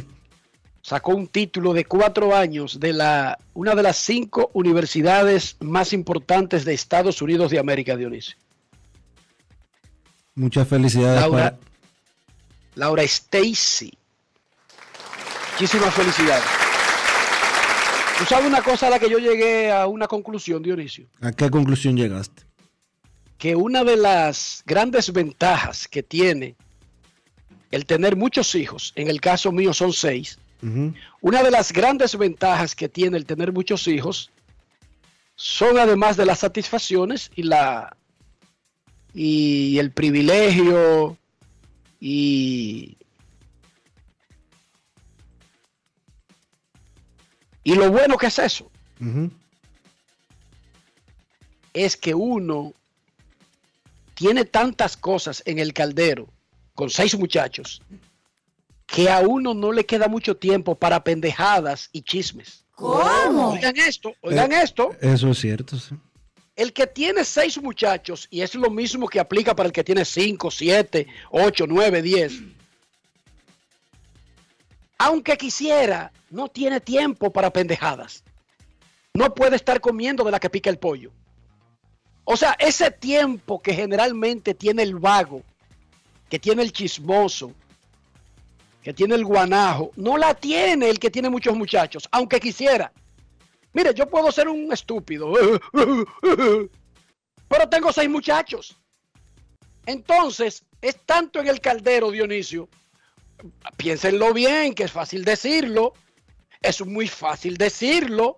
sacó un título de cuatro años de la, una de las cinco universidades más importantes de Estados Unidos de América, Dionisio. Muchas felicidades Laura, para... Laura Stacy. Muchísimas felicidades. Tú sabes una cosa a la que yo llegué a una conclusión, Dionisio. ¿A qué conclusión llegaste? Que una de las grandes ventajas que tiene el tener muchos hijos, en el caso mío son seis, una de las grandes ventajas que tiene el tener muchos hijos son además de las satisfacciones y la y el privilegio y y lo bueno que es eso es que uno tiene tantas cosas en el caldero con seis muchachos que a uno no le queda mucho tiempo para pendejadas y chismes. ¿Cómo? Oigan esto, oigan Eh, esto. Eso es cierto, sí. El que tiene seis muchachos, y es lo mismo que aplica para el que tiene cinco, siete, ocho, nueve, diez. Aunque quisiera, no tiene tiempo para pendejadas. No puede estar comiendo de la que pica el pollo. O sea, ese tiempo que generalmente tiene el vago, que tiene el chismoso, que tiene el guanajo, no la tiene el que tiene muchos muchachos, aunque quisiera. Mire, yo puedo ser un estúpido, pero tengo seis muchachos. Entonces, es tanto en el caldero, Dionisio. Piénsenlo bien, que es fácil decirlo. Es muy fácil decirlo.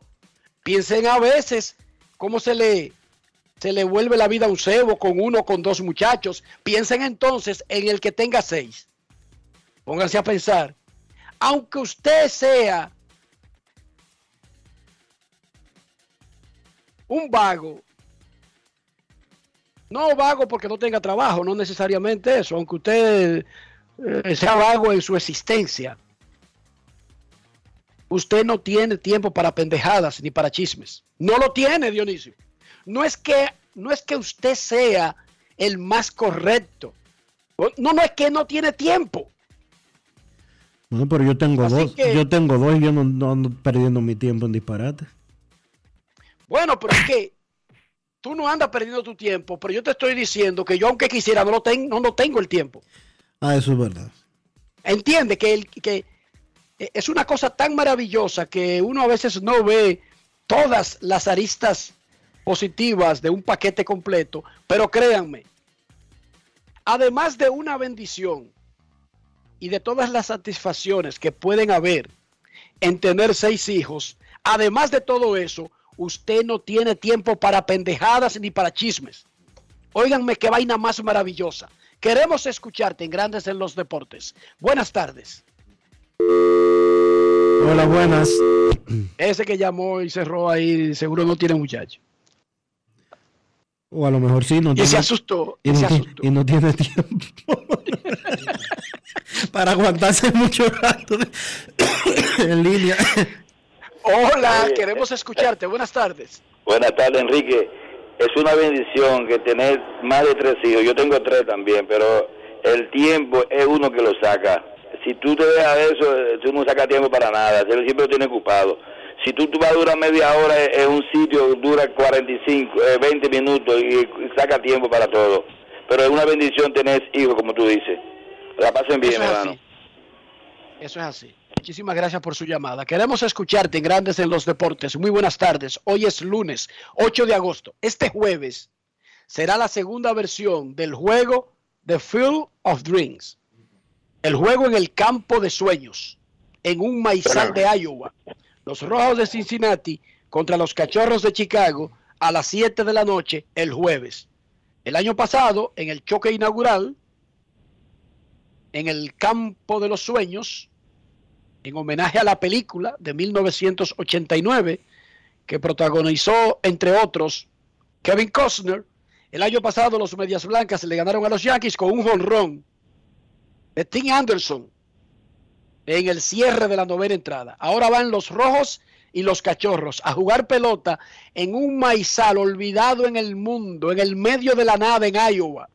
Piensen a veces cómo se le, se le vuelve la vida a un cebo con uno o con dos muchachos. Piensen entonces en el que tenga seis. Pónganse a pensar. Aunque usted sea un vago, no vago porque no tenga trabajo, no necesariamente eso, aunque usted eh, sea vago en su existencia, usted no tiene tiempo para pendejadas ni para chismes. No lo tiene, Dionisio. No es que, no es que usted sea el más correcto. No, no es que no tiene tiempo. Bueno, pero yo tengo Así dos. que- Yo tengo dos y yo no, no ando perdiendo mi tiempo en disparate. Bueno, pero es que tú no andas perdiendo tu tiempo, pero yo te estoy diciendo que yo aunque quisiera no lo tengo, no, no tengo el tiempo. Ah, eso es verdad. Entiende que, el, que eh, es una cosa tan maravillosa que uno a veces no ve todas las aristas positivas de un paquete completo, pero créanme, además de una bendición y de todas las satisfacciones que pueden haber en tener seis hijos, además de todo eso, usted no tiene tiempo para pendejadas ni para chismes. Óiganme qué vaina más maravillosa. Queremos escucharte en Grandes en los Deportes. Buenas tardes. Hola, buenas. Ese que llamó y cerró ahí, seguro no tiene muchacho. O a lo mejor sí, no Y tiene. se asustó. Y y no, se ti- asustó. y no tiene tiempo para aguantarse mucho rato en línea. Hola, queremos escucharte. Buenas tardes. Buenas tardes, Enrique. Es una bendición que tener más de tres hijos. Yo tengo tres también, pero el tiempo es uno que lo saca. Si tú te dejas de eso, eh, tú no sacas tiempo para nada. Él siempre lo tiene ocupado. Si tú, tú vas a durar media hora en un sitio, dura 45, eh, 20 minutos y, y saca tiempo para todo. Pero es una bendición tener hijos, como tú dices. La pasen bien, Eso es hermano. así. Eso es así. Muchísimas gracias por su llamada. Queremos escucharte en Grandes en los Deportes. Muy buenas tardes. Hoy es lunes 8 de agosto. Este jueves será la segunda versión del juego The Field of Dreams. El juego en el campo de sueños, en un maizal de Iowa. Los Rojos de Cincinnati contra los Cachorros de Chicago a las 7 de la noche el jueves. El año pasado, en el choque inaugural, en el campo de los sueños, en homenaje a la película de 1989 que protagonizó, entre otros, Kevin Costner. El año pasado los Medias Blancas le ganaron a los Yankees con un jonrón de Tim Anderson en el cierre de la novena entrada. Ahora van los rojos y los cachorros a jugar pelota en un maizal olvidado en el mundo, en el medio de la nada en Iowa.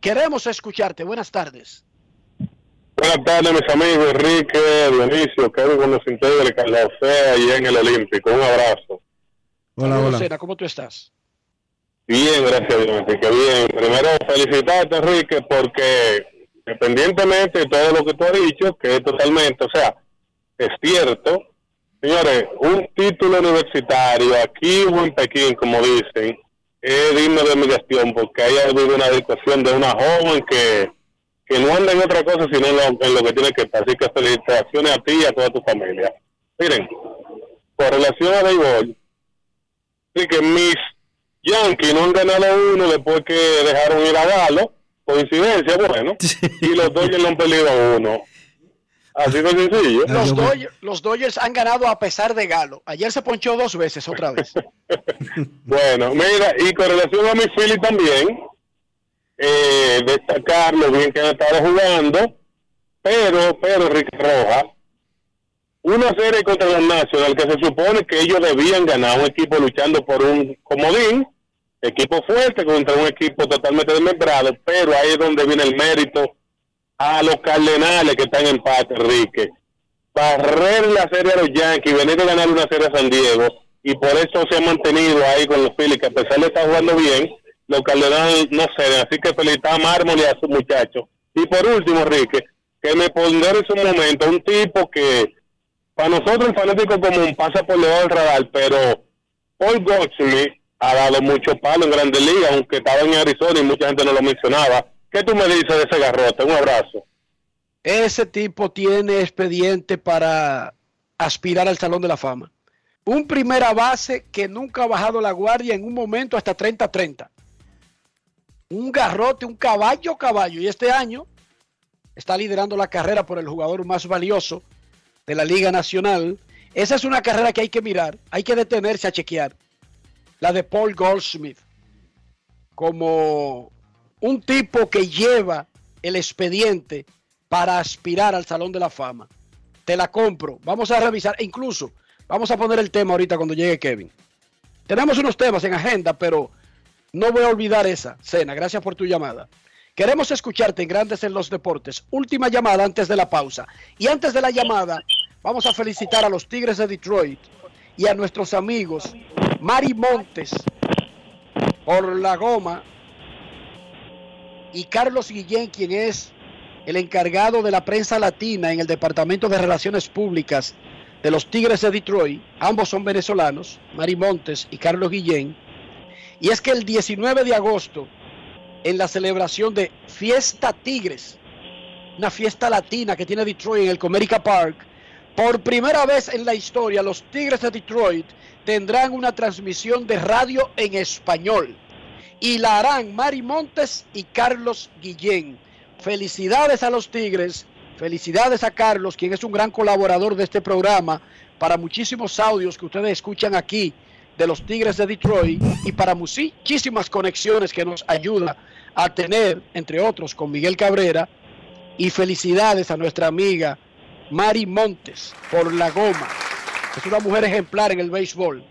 Queremos escucharte. Buenas tardes. Buenas tardes, mis amigos Enrique, Dionisio, Kevin con los integres, Carlos José, allí en el Olímpico. Un abrazo. Hola, hola. Sena, ¿cómo tú estás? Bien, gracias Enrique. Bien. Primero, felicitarte, Enrique, porque independientemente de todo lo que tú has dicho, que es totalmente, o sea, es cierto, Señores, un título universitario aquí o en Pekín, como dicen, es digno de admiración porque hay habido una discusión de una joven que, que no anda en otra cosa sino en lo, en lo que tiene que estar. Así que felicitaciones a ti y a toda tu familia. Miren, con relación a béisbol, sí que mis Yankees no han ganado uno después que dejaron ir a Galo, coincidencia, bueno, y los Dodgers no han perdido uno. Así de sencillo. Los, Dodgers, los Dodgers han ganado a pesar de Galo. Ayer se ponchó dos veces otra vez. Bueno, mira, y con relación a mi Philly también, eh, destacar lo bien que han estado jugando, pero, pero, Ricky Roja, una serie contra los Nacional que se supone que ellos debían ganar, un equipo luchando por un comodín, equipo fuerte contra un equipo totalmente desmembrado, pero ahí es donde viene el mérito a los Cardenales que están en empate, Enrique. Barrer la serie a los Yankees, venir a ganar una serie a San Diego, y por eso se ha mantenido ahí con los Phillies, que a pesar de estar jugando bien, los Cardenales no ceden. Así que felicita a Mármol y a sus muchachos. Y por último, Enrique, que me pondré en su momento un tipo que para nosotros el fanático común pasa por debajo del radar, pero Paul Goldschmidt ha dado mucho palo en Grandes Ligas, aunque estaba en Arizona y mucha gente no lo mencionaba. ¿Qué tú me dices de ese garrote? Un abrazo. Ese tipo tiene expediente para aspirar al Salón de la Fama. Un primera base que nunca ha bajado la guardia en un momento hasta 30-30. Un garrote, un caballo, caballo. Y este año está liderando la carrera por el jugador más valioso de la Liga Nacional. Esa es una carrera que hay que mirar, hay que detenerse a chequear. La de Paul Goldschmidt. Como un tipo que lleva el expediente para aspirar al Salón de la Fama. Te la compro. Vamos a revisar. E incluso, vamos a poner el tema ahorita cuando llegue Kevin. Tenemos unos temas en agenda, pero no voy a olvidar esa. Cena, gracias por tu llamada. Queremos escucharte en Grandes en los Deportes. Última llamada antes de la pausa. Y antes de la llamada, vamos a felicitar a los Tigres de Detroit y a nuestros amigos Mari Montes por y Carlos Guillén, quien es el encargado de la prensa latina en el Departamento de Relaciones Públicas de los Tigres de Detroit. Ambos son venezolanos, Mari Montes y Carlos Guillén. Y es que el 19 de agosto, en la celebración de Fiesta Tigres, una fiesta latina que tiene Detroit en el Comerica Park, por primera vez en la historia, los Tigres de Detroit tendrán una transmisión de radio en español. Y la harán Mari Montes y Carlos Guillén. Felicidades a los Tigres, felicidades a Carlos, quien es un gran colaborador de este programa, para muchísimos audios que ustedes escuchan aquí de los Tigres de Detroit y para muchísimas conexiones que nos ayuda a tener, entre otros, con Miguel Cabrera. Y felicidades a nuestra amiga Mari Montes por la goma. Es una mujer ejemplar en el béisbol.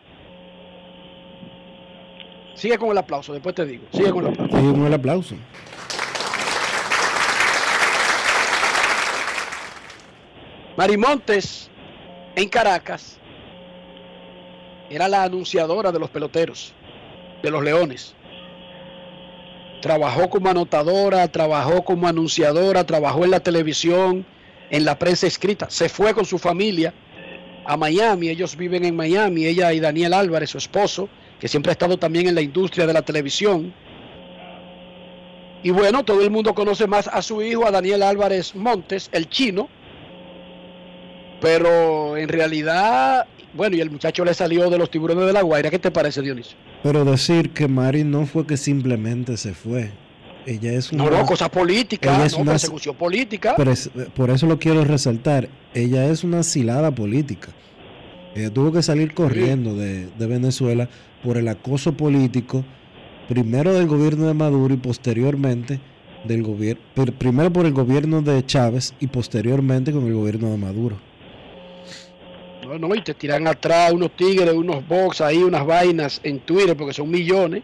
Sigue con el aplauso, después te digo. Sigue con el aplauso. Sigue con el aplauso. Mari Montes en Caracas era la anunciadora de los peloteros, de los leones. Trabajó como anotadora, trabajó como anunciadora, trabajó en la televisión, en la prensa escrita. Se fue con su familia a Miami, ellos viven en Miami, ella y Daniel Álvarez, su esposo, que siempre ha estado también en la industria de la televisión. Y bueno, todo el mundo conoce más a su hijo, a Daniel Álvarez Montes, el chino, pero en realidad, bueno, y el muchacho le salió de los tiburones de la Guaira. ¿Qué te parece, Dionisio? Pero decir que Mari no fue que simplemente se fue. Ella es una. No, no, cosas políticas, ella es no, una- persecución política. Pero es- por eso lo quiero resaltar. Ella es una asilada política. Ella tuvo que salir corriendo de, de Venezuela por el acoso político, primero del gobierno de Maduro y posteriormente del gobierno, primero por el gobierno de Chávez y posteriormente con el gobierno de Maduro. No, no, y te tiran atrás unos tigres, unos box ahí, unas vainas en Twitter, porque son millones.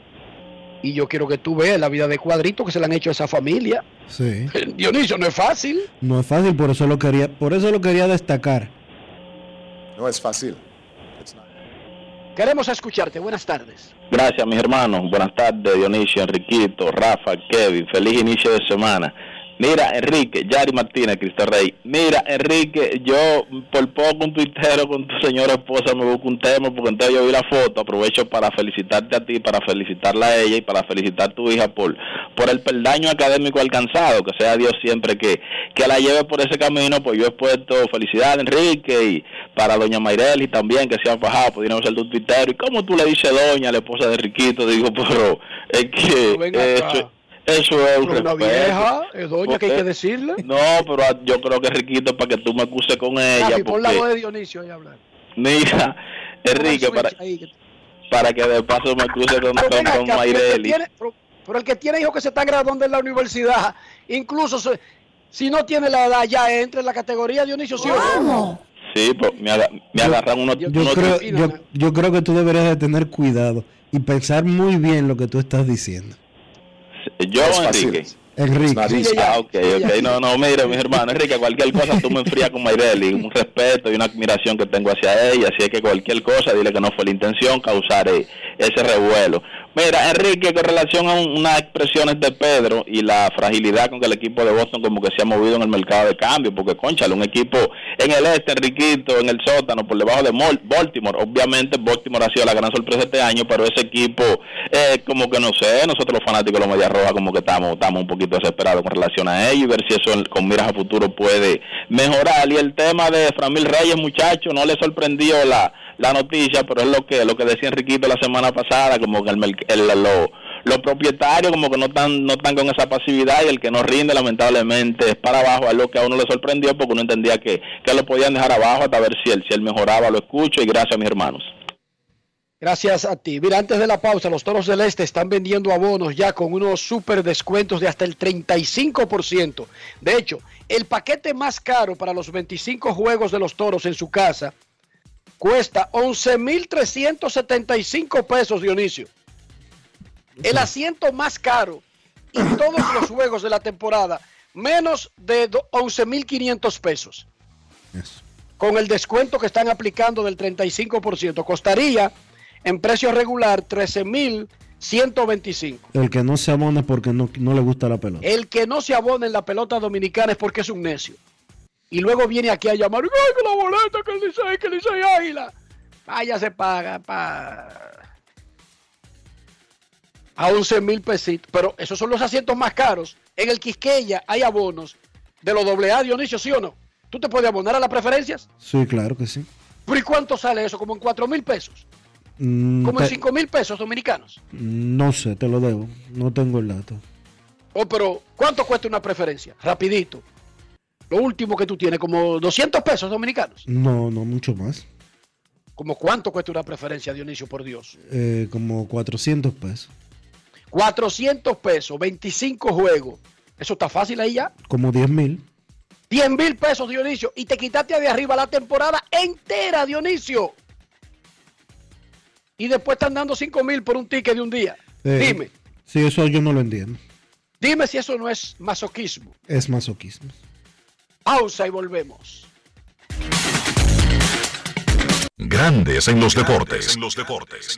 Y yo quiero que tú veas la vida de cuadrito que se le han hecho a esa familia. Sí. Dionisio, no es fácil. No es fácil, por eso lo quería, por eso lo quería destacar. No es fácil. Queremos escucharte. Buenas tardes. Gracias, mis hermanos. Buenas tardes, Dionisio, Enriquito, Rafa, Kevin. Feliz inicio de semana. Mira, Enrique, Yari Martínez, Cristo Rey. Mira, Enrique, yo por poco un tuitero con tu señora esposa me busco un tema porque entonces yo vi la foto. Aprovecho para felicitarte a ti, para felicitarla a ella y para felicitar a tu hija por, por el peldaño académico alcanzado. Que sea Dios siempre que, que la lleve por ese camino. Pues yo he puesto felicidad, Enrique, y para doña Mayreli también, que se han bajado, pudieron ser tu tuitero. ¿Y cómo tú le dices doña, la esposa de Riquito? Digo, pero es que eso es un una respeto. vieja, es doña que hay que decirle. No, pero a- yo creo que Riquito para que tú me acuses con ella. Capi, pon la voz de Dionisio ahí hablar. mira, Enrique, para, para que de paso me cruce con, Pero con, con acá, pero el que Mayreli. tiene- pero- pero el que tiene hijos que se están graduando en la universidad, incluso se- si no tiene la edad, ya entra en la categoría Dionisio. ¿sí o no? Sí, pues me, aga- me agarran unos... Yo unos- creo, yo, yo creo que tú deberías de tener cuidado y pensar muy bien lo que tú estás diciendo. Yo, Enrique. Enrique. Ah, ok, ok. No, no, mira, mis hermanos, Enrique, cualquier cosa tú me enfrías con Mayreli. Un respeto y una admiración que tengo hacia ella. Así es que cualquier cosa, dile que no fue la intención causar eh, ese revuelo. Mira, Enrique, con relación a un- unas expresiones de Pedro y la fragilidad con que el equipo de Boston como que se ha movido en el mercado de cambio, porque, conchale, un equipo en el este, Enriquito, en el sótano, por debajo de Baltimore. Obviamente, Baltimore ha sido la gran sorpresa este año, pero ese equipo, eh, como que no sé, nosotros los fanáticos de los Medias Rojas, como que estamos, estamos un poquito desesperados con relación a ello y ver si eso con miras a futuro puede mejorar. Y el tema de Framil Reyes, muchacho, no le sorprendió la, la noticia, pero es lo que lo que decía Enriquito la semana pasada, como que el, merc- el- lo- los propietarios como que no están no con esa pasividad y el que no rinde lamentablemente es para abajo, a lo que a uno le sorprendió porque uno entendía que, que lo podían dejar abajo hasta ver si él, si él mejoraba, lo escucho y gracias a mis hermanos. Gracias a ti. Mira, antes de la pausa, los Toros del Este están vendiendo abonos ya con unos super descuentos de hasta el 35%. De hecho, el paquete más caro para los 25 juegos de los Toros en su casa cuesta 11.375 pesos, Dionisio. El asiento más caro y todos los juegos de la temporada, menos de do- 11.500 pesos. Con el descuento que están aplicando del 35%, costaría en precio regular 13.125. El que no se abona porque no, no le gusta la pelota. El que no se abona en la pelota dominicana es porque es un necio. Y luego viene aquí a llamar, ¡ay, que la boleta, que el Licey, que el Licey Águila! Vaya, se paga, pa... A 11 mil pesitos. Pero esos son los asientos más caros. En el Quisqueya hay abonos de los AA, Dionisio, ¿sí o no? ¿Tú te puedes abonar a las preferencias? Sí, claro que sí. ¿Pero y cuánto sale eso? ¿Como en 4 mil pesos? Mm, ¿Como en te- 5 mil pesos dominicanos? no sé, te lo debo. No tengo el dato. Oh, pero ¿cuánto cuesta una preferencia? Rapidito. Lo último que tú tienes, como 200 pesos dominicanos. No, no mucho más. ¿Como cuánto cuesta una preferencia, Dionisio, por Dios? Eh, como 400 pesos. 400 pesos, 25 juegos. Eso está fácil ahí ya. Como 10 mil. 10 mil pesos, Dionisio. Y te quitaste de arriba la temporada entera, Dionisio. Y después están dando 5 mil por un ticket de un día. Eh, Dime, Sí, eso yo no lo entiendo. dime si eso no es masoquismo. Es masoquismo. Pausa y volvemos. Grandes en los deportes. En los deportes.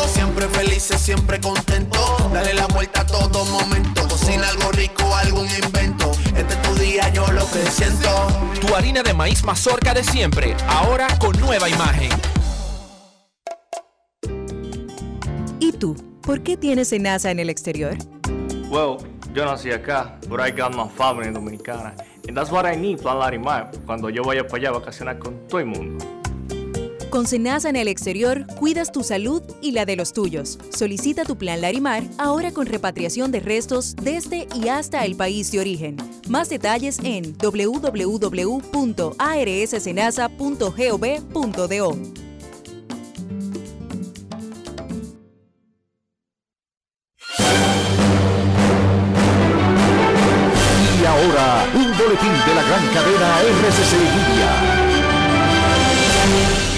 siempre felices, siempre contento. Dale la vuelta a todo momento. Cocina algo rico, algún invento. Este es tu día, yo lo que siento. Tu harina de maíz mazorca de siempre, ahora con nueva imagen. ¿Y tú? ¿Por qué tienes enaza en el exterior? Well, yo nací acá, but I got my family dominicana. And that's what I need, Plan Larimar, cuando yo vaya para allá a vacacionar con todo el mundo. Con Senasa en el exterior, cuidas tu salud y la de los tuyos. Solicita tu plan Larimar ahora con repatriación de restos desde y hasta el país de origen. Más detalles en www.arssenasa.gov.do. Y ahora, un boletín de la gran cadena RCC Media.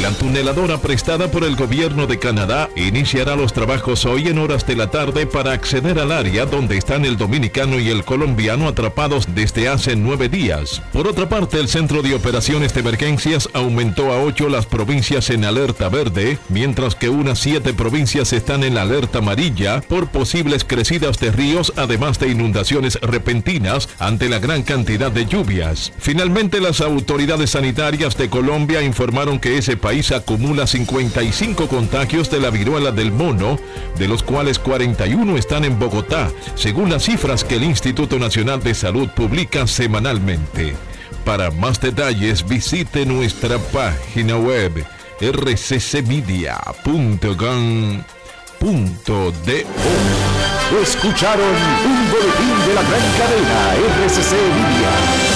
La tuneladora prestada por el gobierno de Canadá iniciará los trabajos hoy en horas de la tarde para acceder al área donde están el dominicano y el colombiano atrapados desde hace nueve días. Por otra parte, el Centro de Operaciones de Emergencias aumentó a ocho las provincias en alerta verde, mientras que unas siete provincias están en alerta amarilla por posibles crecidas de ríos, además de inundaciones repentinas ante la gran cantidad de lluvias. Finalmente, las autoridades sanitarias de Colombia informaron que ese país acumula 55 contagios de la viruela del mono, de los cuales 41 están en Bogotá, según las cifras que el Instituto Nacional de Salud publica semanalmente. Para más detalles visite nuestra página web rccmedia.com.do. Escucharon un boletín de la gran cadena RCC Media.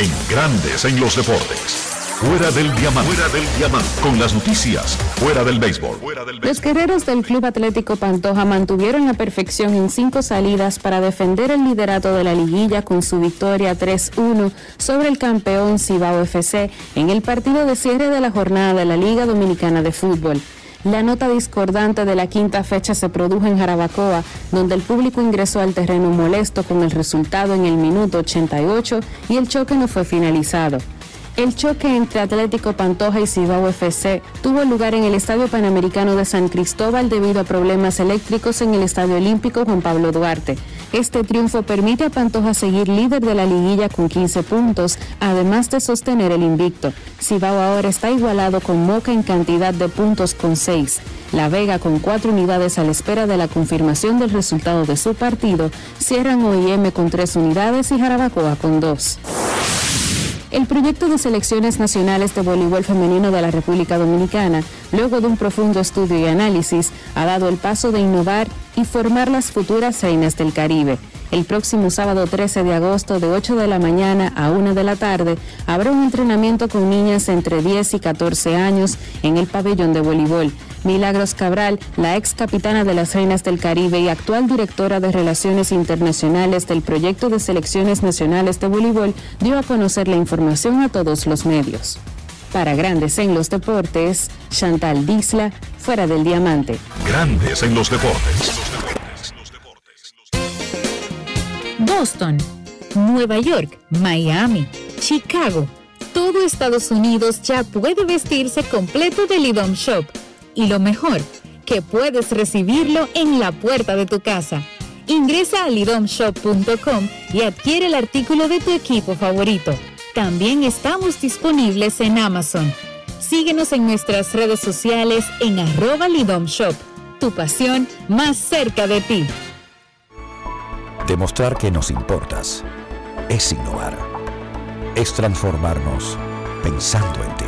En Grandes en los Deportes. Fuera del diamante. Fuera del diamante. Con las noticias. Fuera del béisbol. Los guerreros del Club Atlético Pantoja mantuvieron la perfección en cinco salidas para defender el liderato de la liguilla con su victoria 3-1 sobre el campeón Cibao FC en el partido de cierre de la jornada de la Liga Dominicana de Fútbol. La nota discordante de la quinta fecha se produjo en Jarabacoa, donde el público ingresó al terreno molesto con el resultado en el minuto 88 y el choque no fue finalizado. El choque entre Atlético Pantoja y Cibao FC tuvo lugar en el Estadio Panamericano de San Cristóbal debido a problemas eléctricos en el Estadio Olímpico Juan Pablo Duarte. Este triunfo permite a Pantoja seguir líder de la liguilla con 15 puntos, además de sostener el invicto. Cibao ahora está igualado con Moca en cantidad de puntos con 6. La Vega, con cuatro unidades a la espera de la confirmación del resultado de su partido, cierran OIM con tres unidades y Jarabacoa con dos. El proyecto de selecciones nacionales de voleibol femenino de la República Dominicana, luego de un profundo estudio y análisis, ha dado el paso de innovar y formar las futuras reinas del Caribe. El próximo sábado 13 de agosto de 8 de la mañana a 1 de la tarde habrá un entrenamiento con niñas entre 10 y 14 años en el pabellón de voleibol. Milagros Cabral, la ex capitana de las Reinas del Caribe y actual directora de Relaciones Internacionales del Proyecto de Selecciones Nacionales de Voleibol, dio a conocer la información a todos los medios. Para Grandes en los Deportes, Chantal Disla, fuera del diamante. Grandes en los deportes. Boston, Nueva York, Miami, Chicago. Todo Estados Unidos ya puede vestirse completo del IDOM Shop. Y lo mejor, que puedes recibirlo en la puerta de tu casa. Ingresa a lidomshop.com y adquiere el artículo de tu equipo favorito. También estamos disponibles en Amazon. Síguenos en nuestras redes sociales en arroba lidomshop. Tu pasión más cerca de ti. Demostrar que nos importas es innovar. Es transformarnos pensando en ti.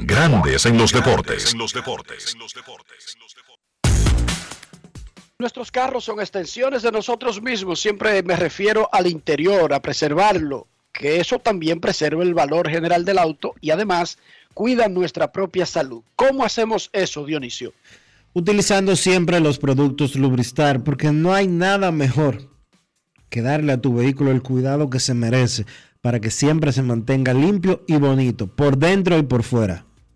Grandes en los deportes. Nuestros carros son extensiones de nosotros mismos. Siempre me refiero al interior, a preservarlo, que eso también preserva el valor general del auto y además cuida nuestra propia salud. ¿Cómo hacemos eso, Dionisio? Utilizando siempre los productos Lubristar, porque no hay nada mejor que darle a tu vehículo el cuidado que se merece para que siempre se mantenga limpio y bonito, por dentro y por fuera.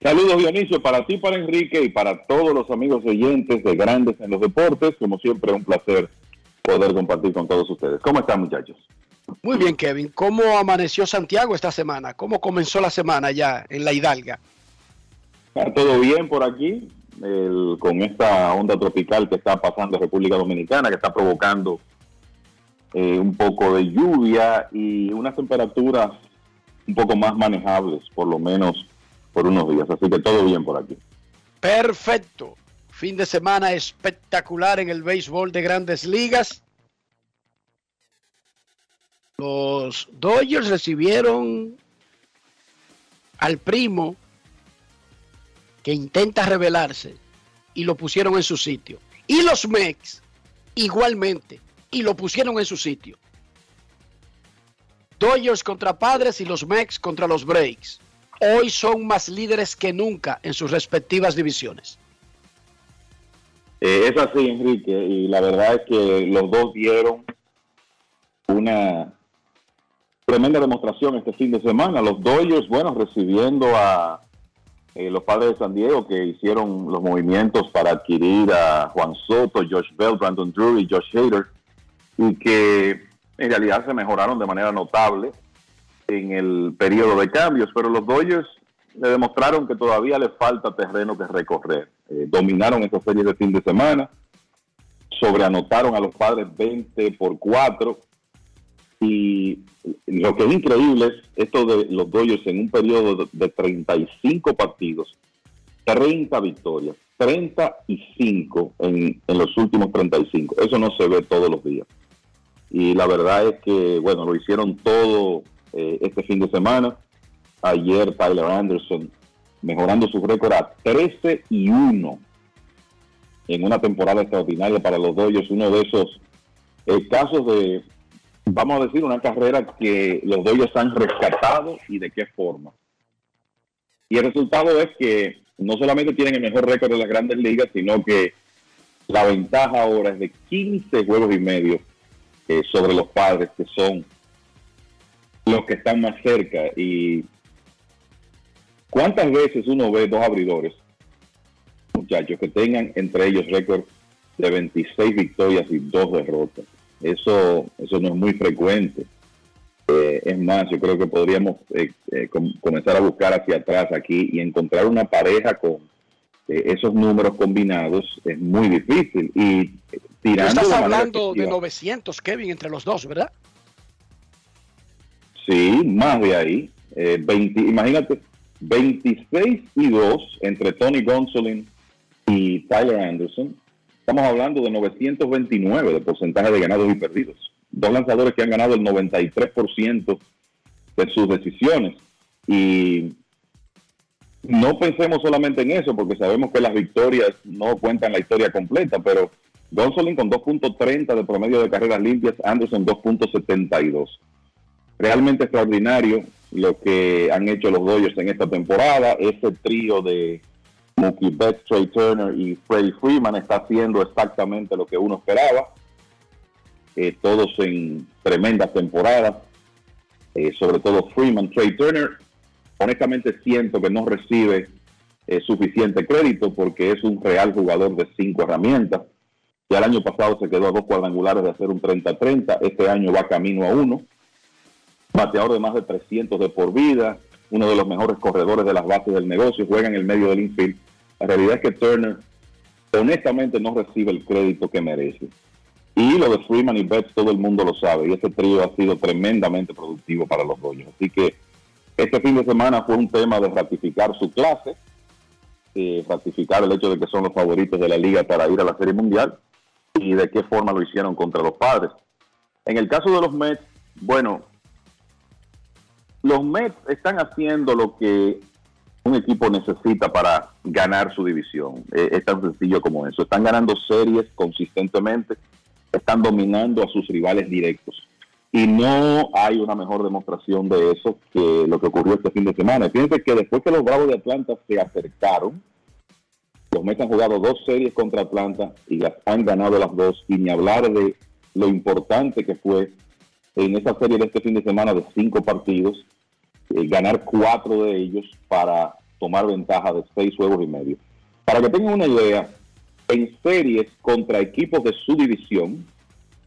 Saludos Dionisio para ti, para Enrique y para todos los amigos oyentes de Grandes en los Deportes. Como siempre, un placer poder compartir con todos ustedes. ¿Cómo están muchachos? Muy bien, Kevin. ¿Cómo amaneció Santiago esta semana? ¿Cómo comenzó la semana ya en la Hidalga? Está todo bien por aquí, el- con esta onda tropical que está pasando en República Dominicana, que está provocando eh, un poco de lluvia y unas temperaturas un poco más manejables, por lo menos por unos días. Así que todo bien por aquí. Perfecto. Fin de semana espectacular en el béisbol de grandes ligas. Los Dodgers recibieron al primo que intenta rebelarse y lo pusieron en su sitio. Y los Mex igualmente y lo pusieron en su sitio. Dodgers contra Padres y los Mex contra los Breaks. Hoy son más líderes que nunca en sus respectivas divisiones. Eh, es así, Enrique, y la verdad es que los dos dieron una tremenda demostración este fin de semana. Los Dodgers, bueno, recibiendo a eh, los padres de San Diego que hicieron los movimientos para adquirir a Juan Soto, Josh Bell, Brandon Drury Josh Hader, y que en realidad se mejoraron de manera notable en el periodo de cambios, pero los Dodgers le demostraron que todavía le falta terreno que recorrer. Eh, dominaron esta serie de fin de semana, sobreanotaron a los padres 20 por 4 y lo que es increíble es esto de los Dodgers en un periodo de, de 35 partidos, 30 victorias, 35 en, en los últimos 35. Eso no se ve todos los días. Y la verdad es que, bueno, lo hicieron todo eh, este fin de semana. Ayer Tyler Anderson mejorando su récord a 13 y 1 en una temporada extraordinaria para los Dodgers, uno de esos eh, casos de, vamos a decir, una carrera que los Dodgers han rescatado y de qué forma. Y el resultado es que no solamente tienen el mejor récord de las grandes ligas, sino que la ventaja ahora es de 15 juegos y medio eh, sobre los padres, que son los que están más cerca. Y cuántas veces uno ve dos abridores, muchachos, que tengan entre ellos récord de 26 victorias y dos derrotas. Eso, eso no es muy frecuente. Eh, es más, yo creo que podríamos eh, eh, com- comenzar a buscar hacia atrás aquí y encontrar una pareja con eh, esos números combinados es muy difícil. Y tirando estás hablando de efectiva- 900, Kevin, entre los dos, ¿verdad? Sí, más de ahí. Eh, 20, imagínate, 26 y 2 entre Tony Gonsolin y Tyler Anderson. Estamos hablando de 929 de porcentaje de ganados y perdidos. Dos lanzadores que han ganado el 93% de sus decisiones. Y no pensemos solamente en eso, porque sabemos que las victorias no cuentan la historia completa, pero Gonsolin con 2.30 de promedio de carreras limpias, Anderson 2.72 realmente extraordinario lo que han hecho los Dodgers en esta temporada. Ese trío de Mookie Betts, Trey Turner y Freddie Freeman está haciendo exactamente lo que uno esperaba. Eh, todos en tremendas temporadas. Eh, sobre todo Freeman, Trey Turner. Honestamente siento que no recibe eh, suficiente crédito porque es un real jugador de cinco herramientas. Ya el año pasado se quedó a dos cuadrangulares de hacer un 30-30. Este año va camino a uno bateador de más de 300 de por vida, uno de los mejores corredores de las bases del negocio, juega en el medio del infield. La realidad es que Turner honestamente no recibe el crédito que merece. Y lo de Freeman y Betts todo el mundo lo sabe. Y ese trío ha sido tremendamente productivo para los Dodgers. Así que este fin de semana fue un tema de ratificar su clase, ratificar el hecho de que son los favoritos de la liga para ir a la Serie Mundial y de qué forma lo hicieron contra los padres. En el caso de los Mets, bueno, los Mets están haciendo lo que un equipo necesita para ganar su división. Eh, es tan sencillo como eso. Están ganando series consistentemente, están dominando a sus rivales directos. Y no hay una mejor demostración de eso que lo que ocurrió este fin de semana. Fíjense que después que los Bravos de Atlanta se acercaron, los Mets han jugado dos series contra Atlanta y las han ganado las dos. Y ni hablar de lo importante que fue en esa serie de este fin de semana de cinco partidos, eh, ganar cuatro de ellos para tomar ventaja de seis juegos y medio. Para que tengan una idea, en series contra equipos de su división,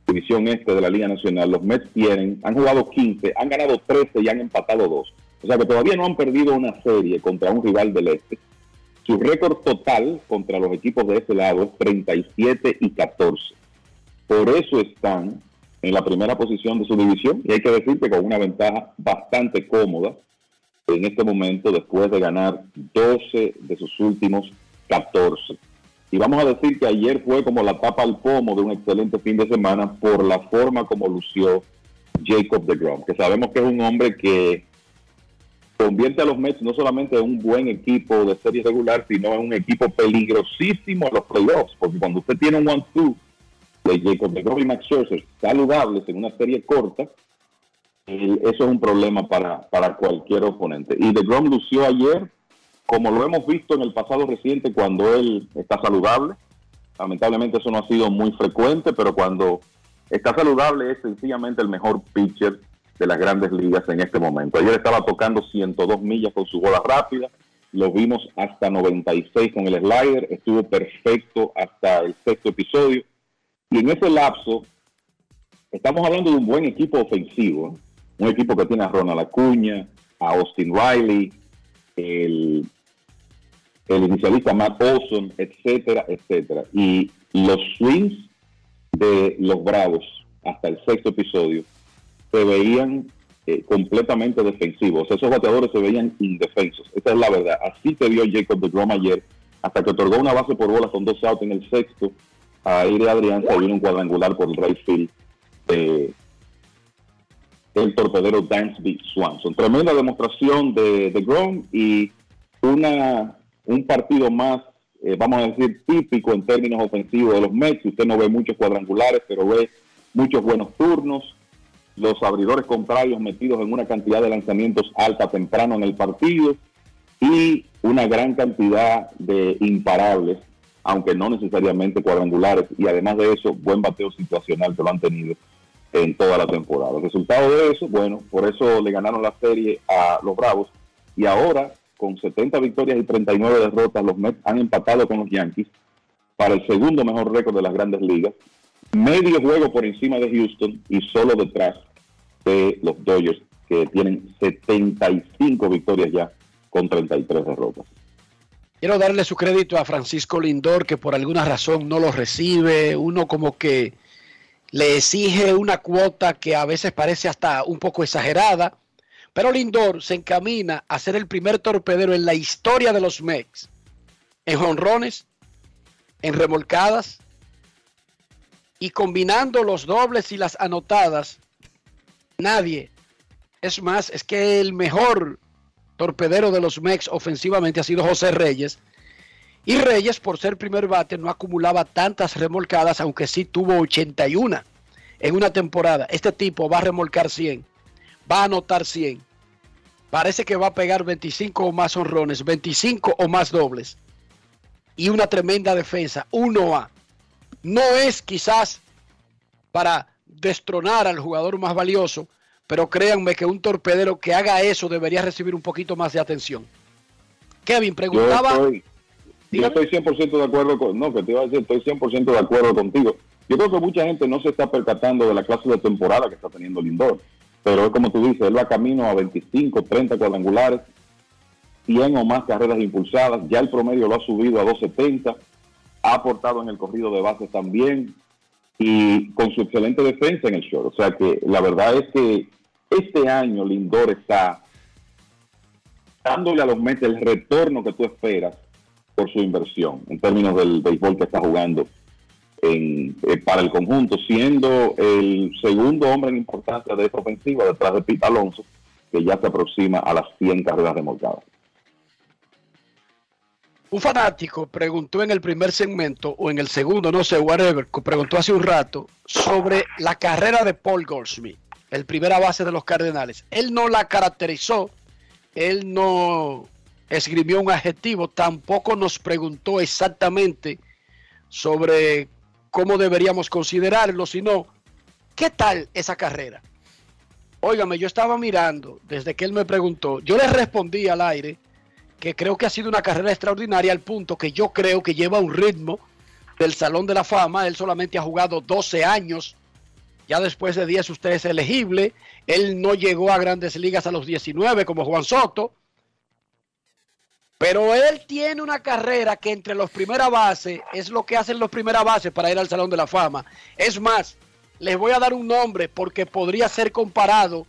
división este de la Liga Nacional, los Mets tienen, han jugado 15, han ganado 13 y han empatado 2. O sea que todavía no han perdido una serie contra un rival del este. Su récord total contra los equipos de ese lado es 37 y 14. Por eso están en la primera posición de su división y hay que decir que con una ventaja bastante cómoda en este momento después de ganar 12 de sus últimos 14. Y vamos a decir que ayer fue como la tapa al pomo de un excelente fin de semana por la forma como lució Jacob de Grom, que sabemos que es un hombre que convierte a los Mets no solamente en un buen equipo de serie regular, sino en un equipo peligrosísimo en los playoffs, porque cuando usted tiene un one-two de Jacob de Grom y Max Scherzer saludables en una serie corta, eso es un problema para, para cualquier oponente. Y de Grom lució ayer como lo hemos visto en el pasado reciente cuando él está saludable. Lamentablemente eso no ha sido muy frecuente, pero cuando está saludable es sencillamente el mejor pitcher de las grandes ligas en este momento. Ayer estaba tocando 102 millas con su bola rápida, lo vimos hasta 96 con el slider, estuvo perfecto hasta el sexto episodio. Y en ese lapso, estamos hablando de un buen equipo ofensivo, un equipo que tiene a Ronald Acuña, a Austin Riley, el el inicialista Matt Olson, etcétera, etcétera. Y los swings de los Bravos hasta el sexto episodio se veían eh, completamente defensivos. Esos bateadores se veían indefensos. Esa es la verdad. Así te vio Jacob de Grom ayer, hasta que otorgó una base por bola con dos outs en el sexto. Ahí de Adrián se vino un cuadrangular por el right field de el torpedero Dansby Swanson. Tremenda demostración de, de Grom y una un partido más, eh, vamos a decir, típico en términos ofensivos de los Mets. Usted no ve muchos cuadrangulares, pero ve muchos buenos turnos. Los abridores contrarios metidos en una cantidad de lanzamientos alta temprano en el partido y una gran cantidad de imparables, aunque no necesariamente cuadrangulares. Y además de eso, buen bateo situacional que lo han tenido en toda la temporada. Resultado de eso, bueno, por eso le ganaron la serie a los Bravos. Y ahora con 70 victorias y 39 derrotas, los Mets han empatado con los Yankees para el segundo mejor récord de las grandes ligas, medio juego por encima de Houston y solo detrás de los Dodgers, que tienen 75 victorias ya con 33 derrotas. Quiero darle su crédito a Francisco Lindor, que por alguna razón no lo recibe. Uno como que le exige una cuota que a veces parece hasta un poco exagerada. Pero Lindor se encamina a ser el primer torpedero en la historia de los Mets en jonrones, en remolcadas y combinando los dobles y las anotadas. Nadie. Es más, es que el mejor torpedero de los Mex ofensivamente ha sido José Reyes. Y Reyes, por ser primer bate, no acumulaba tantas remolcadas, aunque sí tuvo 81 en una temporada. Este tipo va a remolcar 100 va a anotar 100. Parece que va a pegar 25 o más honrones, 25 o más dobles. Y una tremenda defensa, 1A. No es quizás para destronar al jugador más valioso, pero créanme que un torpedero que haga eso debería recibir un poquito más de atención. Kevin preguntaba. Yo estoy, 100% de acuerdo con. No, que te iba a decir, estoy 100% de acuerdo contigo. Yo creo que mucha gente no se está percatando de la clase de temporada que está teniendo Lindor pero es como tú dices, él va camino a 25, 30 cuadrangulares, 100 o más carreras impulsadas, ya el promedio lo ha subido a 270, ha aportado en el corrido de bases también, y con su excelente defensa en el short. O sea que la verdad es que este año Lindor está dándole a los Mets el retorno que tú esperas por su inversión en términos del béisbol que está jugando eh, para el conjunto, siendo el segundo hombre en importancia de esta ofensiva detrás de Pete Alonso, que ya se aproxima a las 100 carreras remolcadas. Un fanático preguntó en el primer segmento o en el segundo, no sé, whatever, preguntó hace un rato sobre la carrera de Paul Goldschmidt, el primera base de los Cardenales. Él no la caracterizó, él no escribió un adjetivo, tampoco nos preguntó exactamente sobre cómo deberíamos considerarlo, sino qué tal esa carrera. Óigame, yo estaba mirando desde que él me preguntó, yo le respondí al aire que creo que ha sido una carrera extraordinaria al punto que yo creo que lleva un ritmo del Salón de la Fama. Él solamente ha jugado 12 años. Ya después de 10 usted es elegible. Él no llegó a grandes ligas a los 19 como Juan Soto. Pero él tiene una carrera que entre los primeras bases es lo que hacen los primeras bases para ir al Salón de la Fama. Es más, les voy a dar un nombre porque podría ser comparado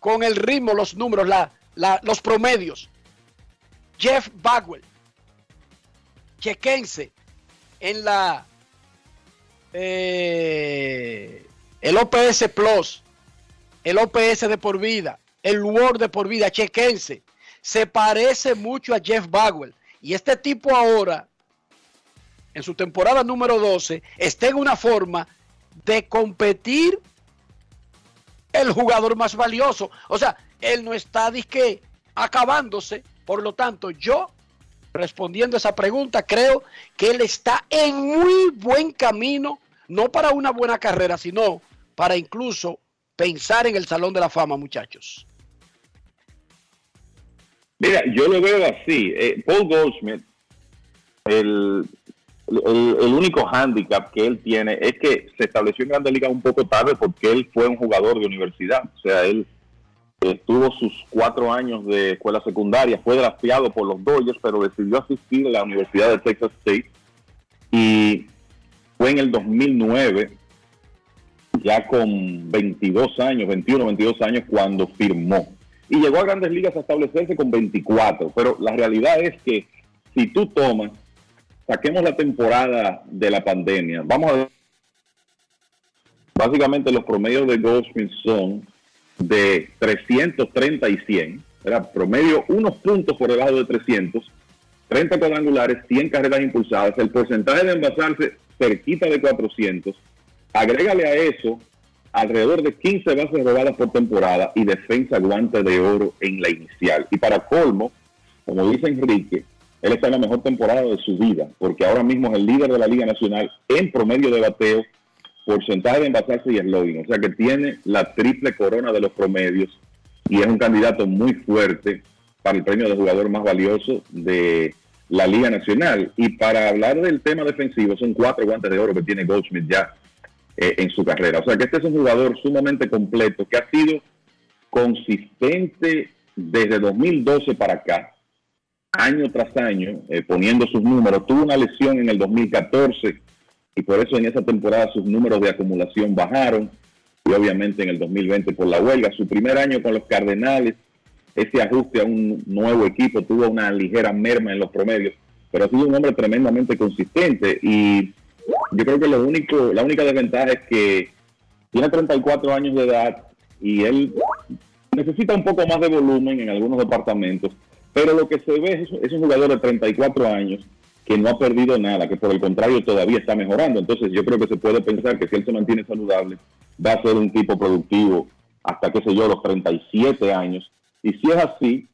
con el ritmo, los números, la, los promedios. Jeff Bagwell. Chequense en la eh, el OPS Plus, el OPS de por vida, el Word de por vida, chequense. Se parece mucho a Jeff Bagwell. Y este tipo ahora, en su temporada número 12, está en una forma de competir el jugador más valioso. O sea, él no está disque acabándose, por lo tanto, yo, respondiendo a esa pregunta, creo que él está en muy buen camino, no para una buena carrera, sino para incluso pensar en el Salón de la Fama, muchachos. Mira, yo lo veo así. Eh, Paul Goldschmidt, el, único hándicap que él tiene es que se estableció en Grandes Ligas un poco tarde porque él fue un jugador de universidad. O sea, él tuvo sus cuatro años de escuela secundaria, fue drafteado por los Dodgers, pero decidió asistir a la Universidad de Texas State y fue en el 2009, ya con 22 años, 21, 22 años, cuando firmó. Y llegó a grandes ligas a establecerse con 24, pero la realidad es que si tú tomas, saquemos la temporada de la pandemia, vamos a ver, básicamente los promedios de Goldsmith son de 330 y 100, era promedio unos puntos por debajo de 300, 30 cuadrangulares, 100 carreras impulsadas, el porcentaje de envasarse cerquita de 400, agrégale a eso alrededor de 15 bases robadas por temporada y defensa guante de oro en la inicial. Y para colmo, como dice Enrique, él está en la mejor temporada de su vida, porque ahora mismo es el líder de la Liga Nacional en promedio de bateo porcentaje de envasarse y eslogan. O sea que tiene la triple corona de los promedios y es un candidato muy fuerte para el premio de jugador más valioso de la Liga Nacional. Y para hablar del tema defensivo, son cuatro guantes de oro que tiene Goldschmidt ya eh, en su carrera. O sea que este es un jugador sumamente completo que ha sido consistente desde 2012 para acá, año tras año, eh, poniendo sus números. Tuvo una lesión en el 2014 y por eso en esa temporada sus números de acumulación bajaron y obviamente en el 2020 por la huelga. Su primer año con los Cardenales, ese ajuste a un nuevo equipo tuvo una ligera merma en los promedios, pero ha sido un hombre tremendamente consistente y yo creo que lo único, la única desventaja es que tiene 34 años de edad y él necesita un poco más de volumen en algunos departamentos, pero lo que se ve es, es un jugador de 34 años que no ha perdido nada, que por el contrario todavía está mejorando. Entonces yo creo que se puede pensar que si él se mantiene saludable, va a ser un tipo productivo hasta, qué sé yo, los 37 años. Y si es así,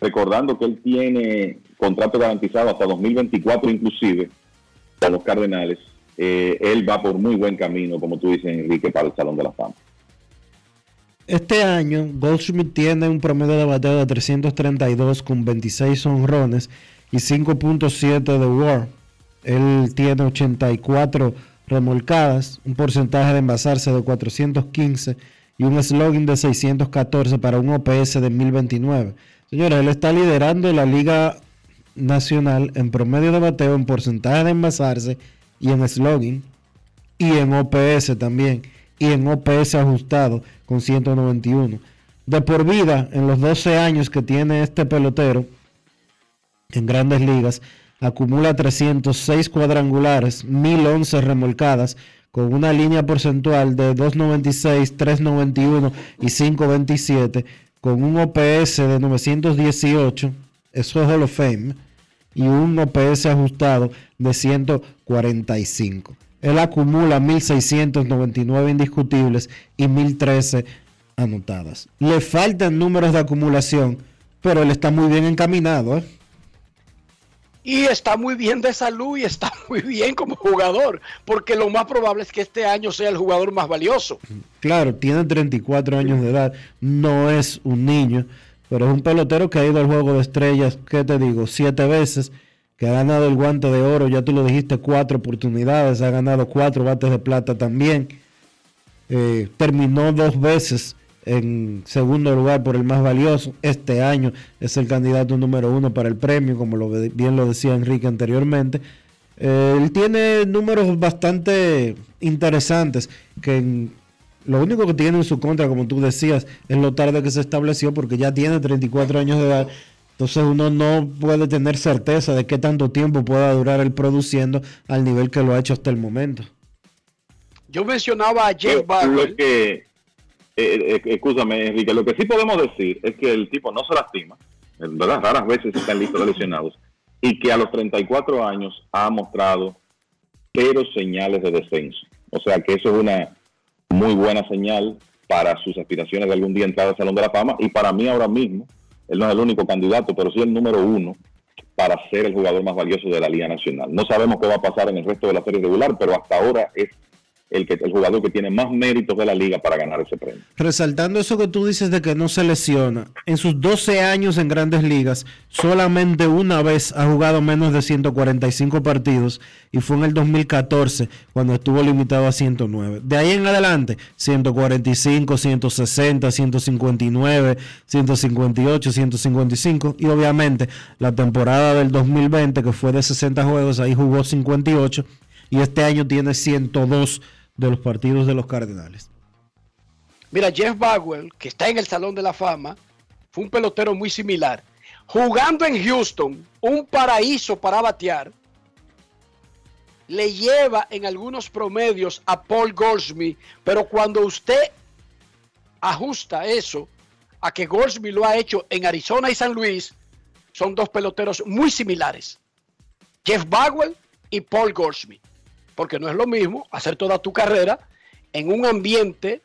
recordando que él tiene contrato garantizado hasta 2024 inclusive, los Cardenales, eh, él va por muy buen camino, como tú dices, Enrique, para el Salón de la Fama. Este año, Goldschmidt tiene un promedio de bateo de 332 con 26 honrones y 5.7 de WAR. Él tiene 84 remolcadas, un porcentaje de envasarse de 415 y un slogan de 614 para un OPS de 1029. Señores, él está liderando la Liga Nacional en promedio de bateo, en porcentaje de envasarse y en slogan. y en OPS también, y en OPS ajustado con 191. De por vida, en los 12 años que tiene este pelotero en grandes ligas, acumula 306 cuadrangulares, 1011 remolcadas, con una línea porcentual de 296, 391 y 527, con un OPS de 918, eso es Hall of Fame, y un OPS ajustado de 145. Él acumula 1.699 indiscutibles y 1.013 anotadas. Le faltan números de acumulación, pero él está muy bien encaminado. ¿eh? Y está muy bien de salud y está muy bien como jugador, porque lo más probable es que este año sea el jugador más valioso. Claro, tiene 34 años de edad, no es un niño, pero es un pelotero que ha ido al juego de estrellas, ¿qué te digo? Siete veces, que ha ganado el guante de oro, ya tú lo dijiste, cuatro oportunidades, ha ganado cuatro bates de plata también. Eh, terminó dos veces en segundo lugar por el más valioso. Este año es el candidato número uno para el premio, como lo, bien lo decía Enrique anteriormente. Eh, él tiene números bastante interesantes que lo único que tiene en su contra, como tú decías, es lo tarde que se estableció porque ya tiene 34 años de edad. Entonces uno no puede tener certeza de qué tanto tiempo pueda durar él produciendo al nivel que lo ha hecho hasta el momento. Yo mencionaba a Jeff Barber. que, eh, eh, escúchame, Enrique, lo que sí podemos decir es que el tipo no se lastima, ¿verdad? Raras veces están listos lesionados, y que a los 34 años ha mostrado cero señales de descenso. O sea que eso es una muy buena señal para sus aspiraciones de algún día entrar al Salón de la Fama, y para mí ahora mismo, él no es el único candidato, pero sí el número uno para ser el jugador más valioso de la Liga Nacional. No sabemos qué va a pasar en el resto de la serie regular, pero hasta ahora es el, jugador que tiene más méritos de la liga para ganar ese premio. Resaltando eso que tú dices de que no se lesiona, en sus 12 años en grandes ligas, solamente una vez ha jugado menos de 145 partidos y fue en el 2014 cuando estuvo limitado a 109. De ahí en adelante, 145, 160, 159, 158, 155 y obviamente la temporada del 2020 que fue de 60 juegos, ahí jugó 58 y este año tiene 102 de los partidos de los Cardenales. Mira, Jeff Bagwell, que está en el Salón de la Fama, fue un pelotero muy similar. Jugando en Houston, un paraíso para batear, le lleva en algunos promedios a Paul Goldschmidt, pero cuando usted ajusta eso a que Goldschmidt lo ha hecho en Arizona y San Luis, son dos peloteros muy similares. Jeff Bagwell y Paul Goldschmidt porque no es lo mismo hacer toda tu carrera en un ambiente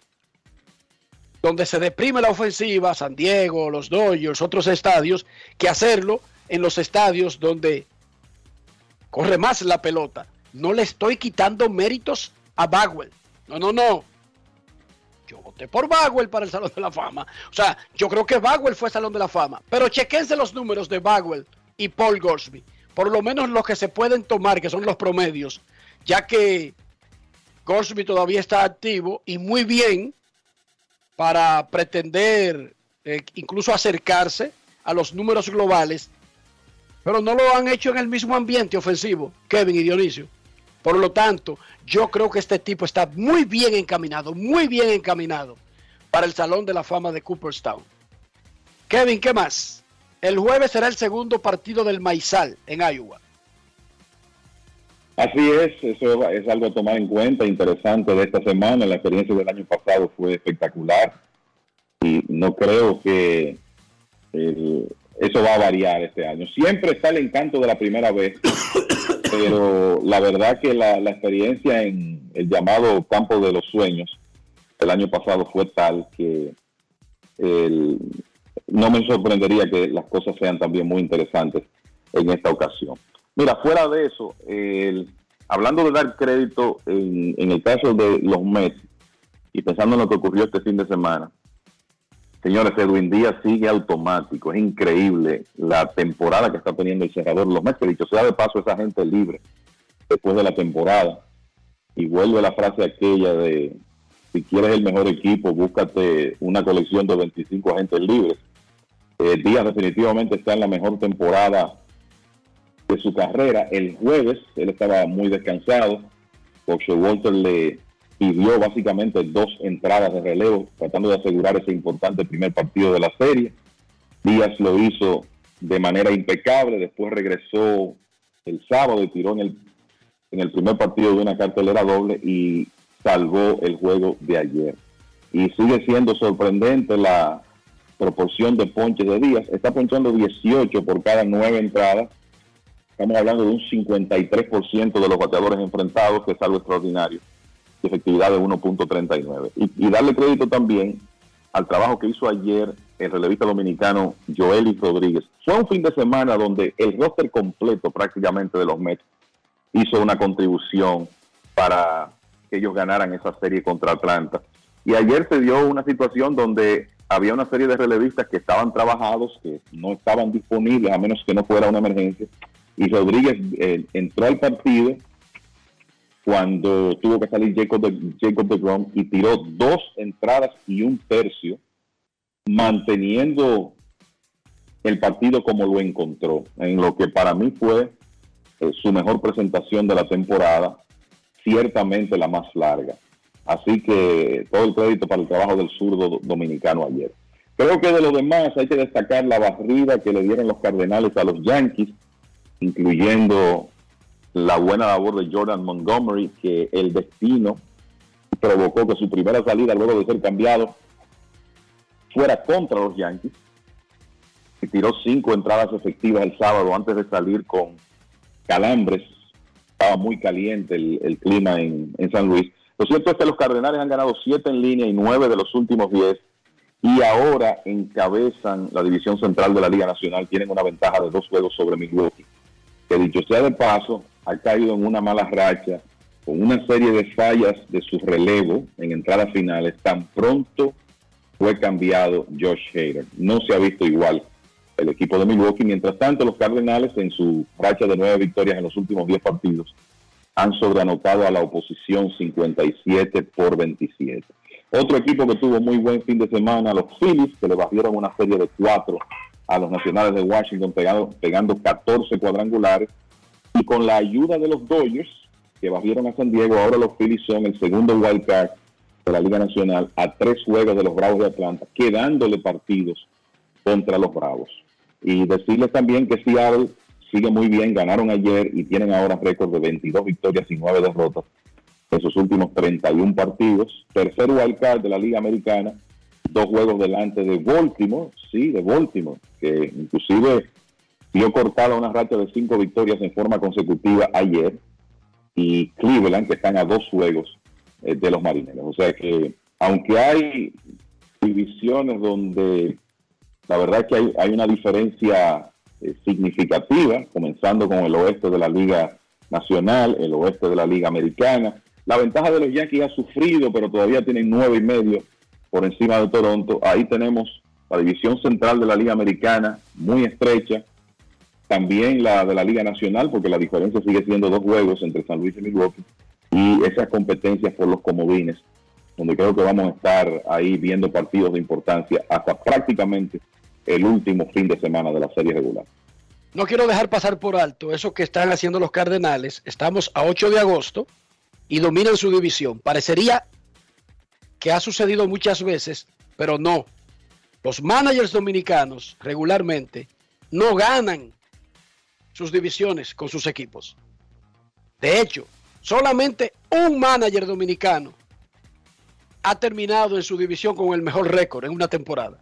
donde se deprime la ofensiva, San Diego, los Dodgers, otros estadios, que hacerlo en los estadios donde corre más la pelota. No le estoy quitando méritos a Bagwell. No, no, no. Yo voté por Bagwell para el Salón de la Fama. O sea, yo creo que Bagwell fue Salón de la Fama. Pero chequense los números de Bagwell y Paul Gorsby. Por lo menos los que se pueden tomar, que son los promedios ya que Gorsby todavía está activo y muy bien para pretender eh, incluso acercarse a los números globales, pero no lo han hecho en el mismo ambiente ofensivo, Kevin y Dionisio. Por lo tanto, yo creo que este tipo está muy bien encaminado, muy bien encaminado para el Salón de la Fama de Cooperstown. Kevin, ¿qué más? El jueves será el segundo partido del Maizal en Iowa. Así es, eso es algo a tomar en cuenta, interesante de esta semana. La experiencia del año pasado fue espectacular y no creo que eso va a variar este año. Siempre está el encanto de la primera vez, pero la verdad que la, experiencia en el llamado campo de los sueños el año pasado fue tal que no me sorprendería que las cosas sean también muy interesantes en esta ocasión. Mira, fuera de eso, hablando de dar crédito en, el caso de los Mets y pensando en lo que ocurrió este fin de semana, señores, Edwin Díaz sigue automático. Es increíble la temporada que está teniendo el cerrador. Los Mets, que dicho sea de paso, esa gente libre después de la temporada. Y vuelve la frase aquella de, si quieres el mejor equipo, búscate una colección de 25 agentes libres. Eh, Díaz definitivamente está en la mejor temporada de su carrera. El jueves él estaba muy descansado, Coach Walter le pidió básicamente dos entradas de relevo, tratando de asegurar ese importante primer partido de la serie. Díaz lo hizo de manera impecable, después regresó el sábado y tiró en el, en el primer partido de una cartelera doble y salvó el juego de ayer. Y sigue siendo sorprendente la proporción de ponches de Díaz. Está ponchando 18 por cada nueve entradas. Estamos hablando de un 53% de los bateadores enfrentados, que es algo extraordinario, de efectividad de 1.39. Y, darle crédito también al trabajo que hizo ayer el relevista dominicano Joely Rodríguez. Fue un fin de semana donde el roster completo prácticamente de los Mets hizo una contribución para que ellos ganaran esa serie contra Atlanta. Y ayer se dio una situación donde había una serie de relevistas que estaban trabajados, que no estaban disponibles a menos que no fuera una emergencia. Y Rodríguez eh, entró al partido cuando tuvo que salir Jacob de, Jacob de Grom y tiró dos entradas y un tercio, manteniendo el partido como lo encontró, en lo que para mí fue eh, su mejor presentación de la temporada, ciertamente la más larga. Así que todo el crédito para el trabajo del zurdo dominicano ayer. Creo que de lo demás hay que destacar la barrida que le dieron los Cardenales a los Yankees, incluyendo la buena labor de Jordan Montgomery, que el destino provocó que su primera salida luego de ser cambiado fuera contra los Yankees. Y tiró cinco entradas efectivas el sábado antes de salir con calambres. Estaba muy caliente el, clima en, San Luis. Lo cierto es que los Cardenales han ganado siete en línea y nueve de los últimos diez y ahora encabezan la división central de la Liga Nacional. Tienen una ventaja de dos juegos sobre Milwaukee, que dicho sea de paso, ha caído en una mala racha con una serie de fallas de su relevo en entradas finales. Tan pronto fue cambiado Josh Hader. No se ha visto igual el equipo de Milwaukee. Mientras tanto, los Cardenales en su racha de nueve victorias en los últimos diez partidos han sobreanotado a la oposición 57 por 27. Otro equipo que tuvo muy buen fin de semana, los Phillies, que le bajaron una serie de cuatro a los Nacionales de Washington, pegando, pegando 14 cuadrangulares. Y con la ayuda de los Dodgers, que bajaron a San Diego, ahora los Phillies son el segundo wild card de la Liga Nacional a tres juegos de los Bravos de Atlanta, quedándole partidos contra los Bravos. Y decirles también que Seattle sigue muy bien, ganaron ayer y tienen ahora récord de 22 victorias y 9 derrotas en sus últimos 31 partidos. Tercer wildcard de la Liga Americana, dos juegos delante de Baltimore, sí, de Baltimore, que inclusive dio cortada una racha de cinco victorias en forma consecutiva ayer, y Cleveland, que están a dos juegos eh, de los marineros. O sea que, aunque hay divisiones donde la verdad es que hay, hay una diferencia eh, significativa, comenzando con el oeste de la Liga Nacional, el oeste de la Liga Americana. La ventaja de los Yankees ha sufrido, pero todavía tienen nueve y medio por encima de Toronto. Ahí tenemos la división central de la Liga Americana, muy estrecha. También la de la Liga Nacional, porque la diferencia sigue siendo dos juegos entre San Luis y Milwaukee. Y esas competencias por los comodines, donde creo que vamos a estar ahí viendo partidos de importancia hasta prácticamente el último fin de semana de la serie regular. No quiero dejar pasar por alto eso que están haciendo los Cardenales. Estamos a 8 de agosto y dominan su división. Parecería que ha sucedido muchas veces, pero no. Los managers dominicanos regularmente no ganan sus divisiones con sus equipos. De hecho, solamente un manager dominicano ha terminado en su división con el mejor récord en una temporada.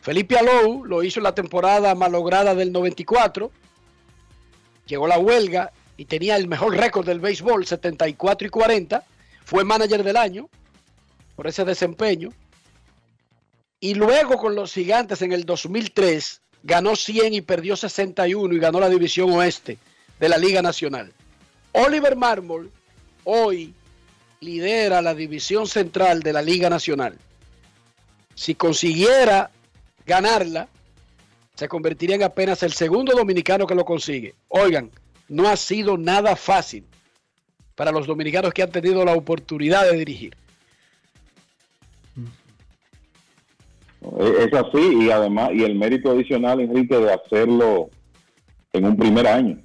Felipe Alou lo hizo en la temporada malograda del 94. Llegó la huelga y tenía el mejor récord del béisbol, 74 y 40. Fue manager del año por ese desempeño. Y luego con los gigantes en el 2003 ganó 100 y perdió 61 y ganó la división oeste de la Liga Nacional. Oliver Marmol hoy lidera la división central de la Liga Nacional. Si consiguiera ganarla, se convertiría en apenas el segundo dominicano que lo consigue. Oigan, no ha sido nada fácil para los dominicanos que han tenido la oportunidad de dirigir. Es así y además, y el mérito adicional, Enrique, de hacerlo en un primer año,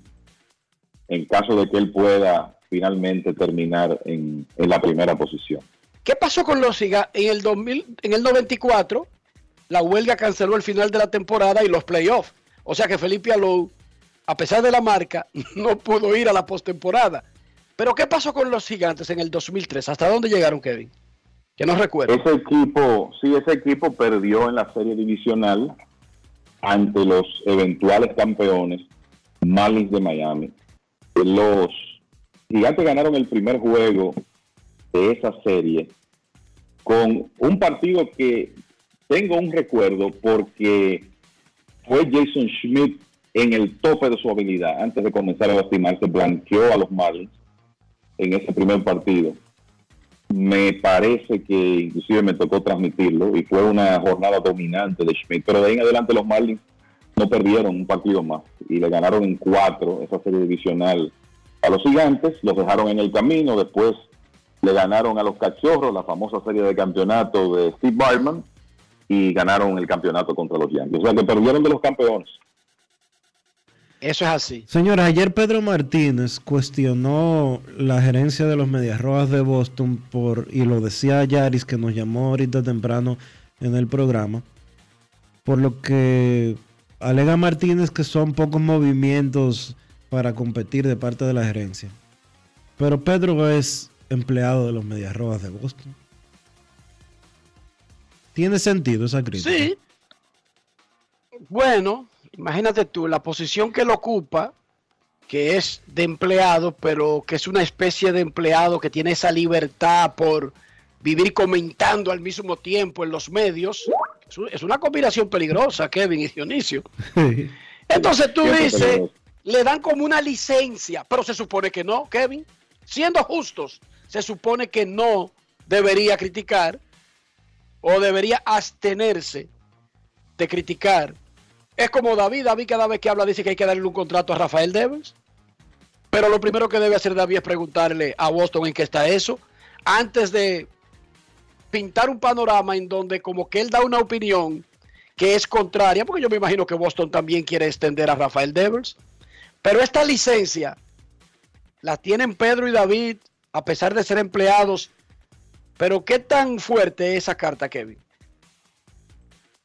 en caso de que él pueda finalmente terminar en, en la primera posición. ¿Qué pasó con los? En el 2000, en el 94, la huelga canceló el final de la temporada y los playoffs. O sea que Felipe Alou, a pesar de la marca, no pudo ir a la postemporada. Pero ¿qué pasó con los gigantes en el 2003? ¿Hasta dónde llegaron, Kevin? Que no recuerdo. Ese equipo, sí, ese equipo perdió en la serie divisional ante los eventuales campeones Marlins de Miami. Los gigantes ganaron el primer juego de esa serie con un partido que tengo un recuerdo porque fue Jason Schmidt en el tope de su habilidad antes de comenzar a lastimarse, blanqueó a los Marlins en ese primer partido. Me parece que inclusive me tocó transmitirlo y fue una jornada dominante de Schmidt, pero de ahí en adelante los Marlins no perdieron un partido más y le ganaron en cuatro esa serie divisional a los gigantes, los dejaron en el camino, después le ganaron a los cachorros la famosa serie de campeonato de Steve Bartman y ganaron el campeonato contra los Yankees. O sea que perdieron de los campeones. Eso es así. Señores, ayer Pedro Martínez cuestionó la gerencia de los Medias Rojas de Boston por, y lo decía Yaris que nos llamó ahorita temprano en el programa, por lo que alega Martínez que son pocos movimientos para competir de parte de la gerencia. Pero Pedro es empleado de los Medias Rojas de Boston. ¿Tiene sentido esa crítica? Sí. Bueno, imagínate tú, la posición que él ocupa, que es de empleado, pero que es una especie de empleado que tiene esa libertad por vivir comentando al mismo tiempo en los medios, es un- es una combinación peligrosa, Kevin y Dionisio. Entonces tú dices, le dan como una licencia, pero se supone que no, Kevin. Siendo justos, se supone que no debería criticar o debería abstenerse de criticar. Es como David, David cada vez que habla dice que hay que darle un contrato a Rafael Devers. Pero lo primero que debe hacer David es preguntarle a Boston en qué está eso, antes de pintar un panorama en donde como que él da una opinión que es contraria, porque yo me imagino que Boston también quiere extender a Rafael Devers. Pero esta licencia la tienen Pedro y David, a pesar de ser empleados. Pero ¿qué tan fuerte es esa carta, Kevin?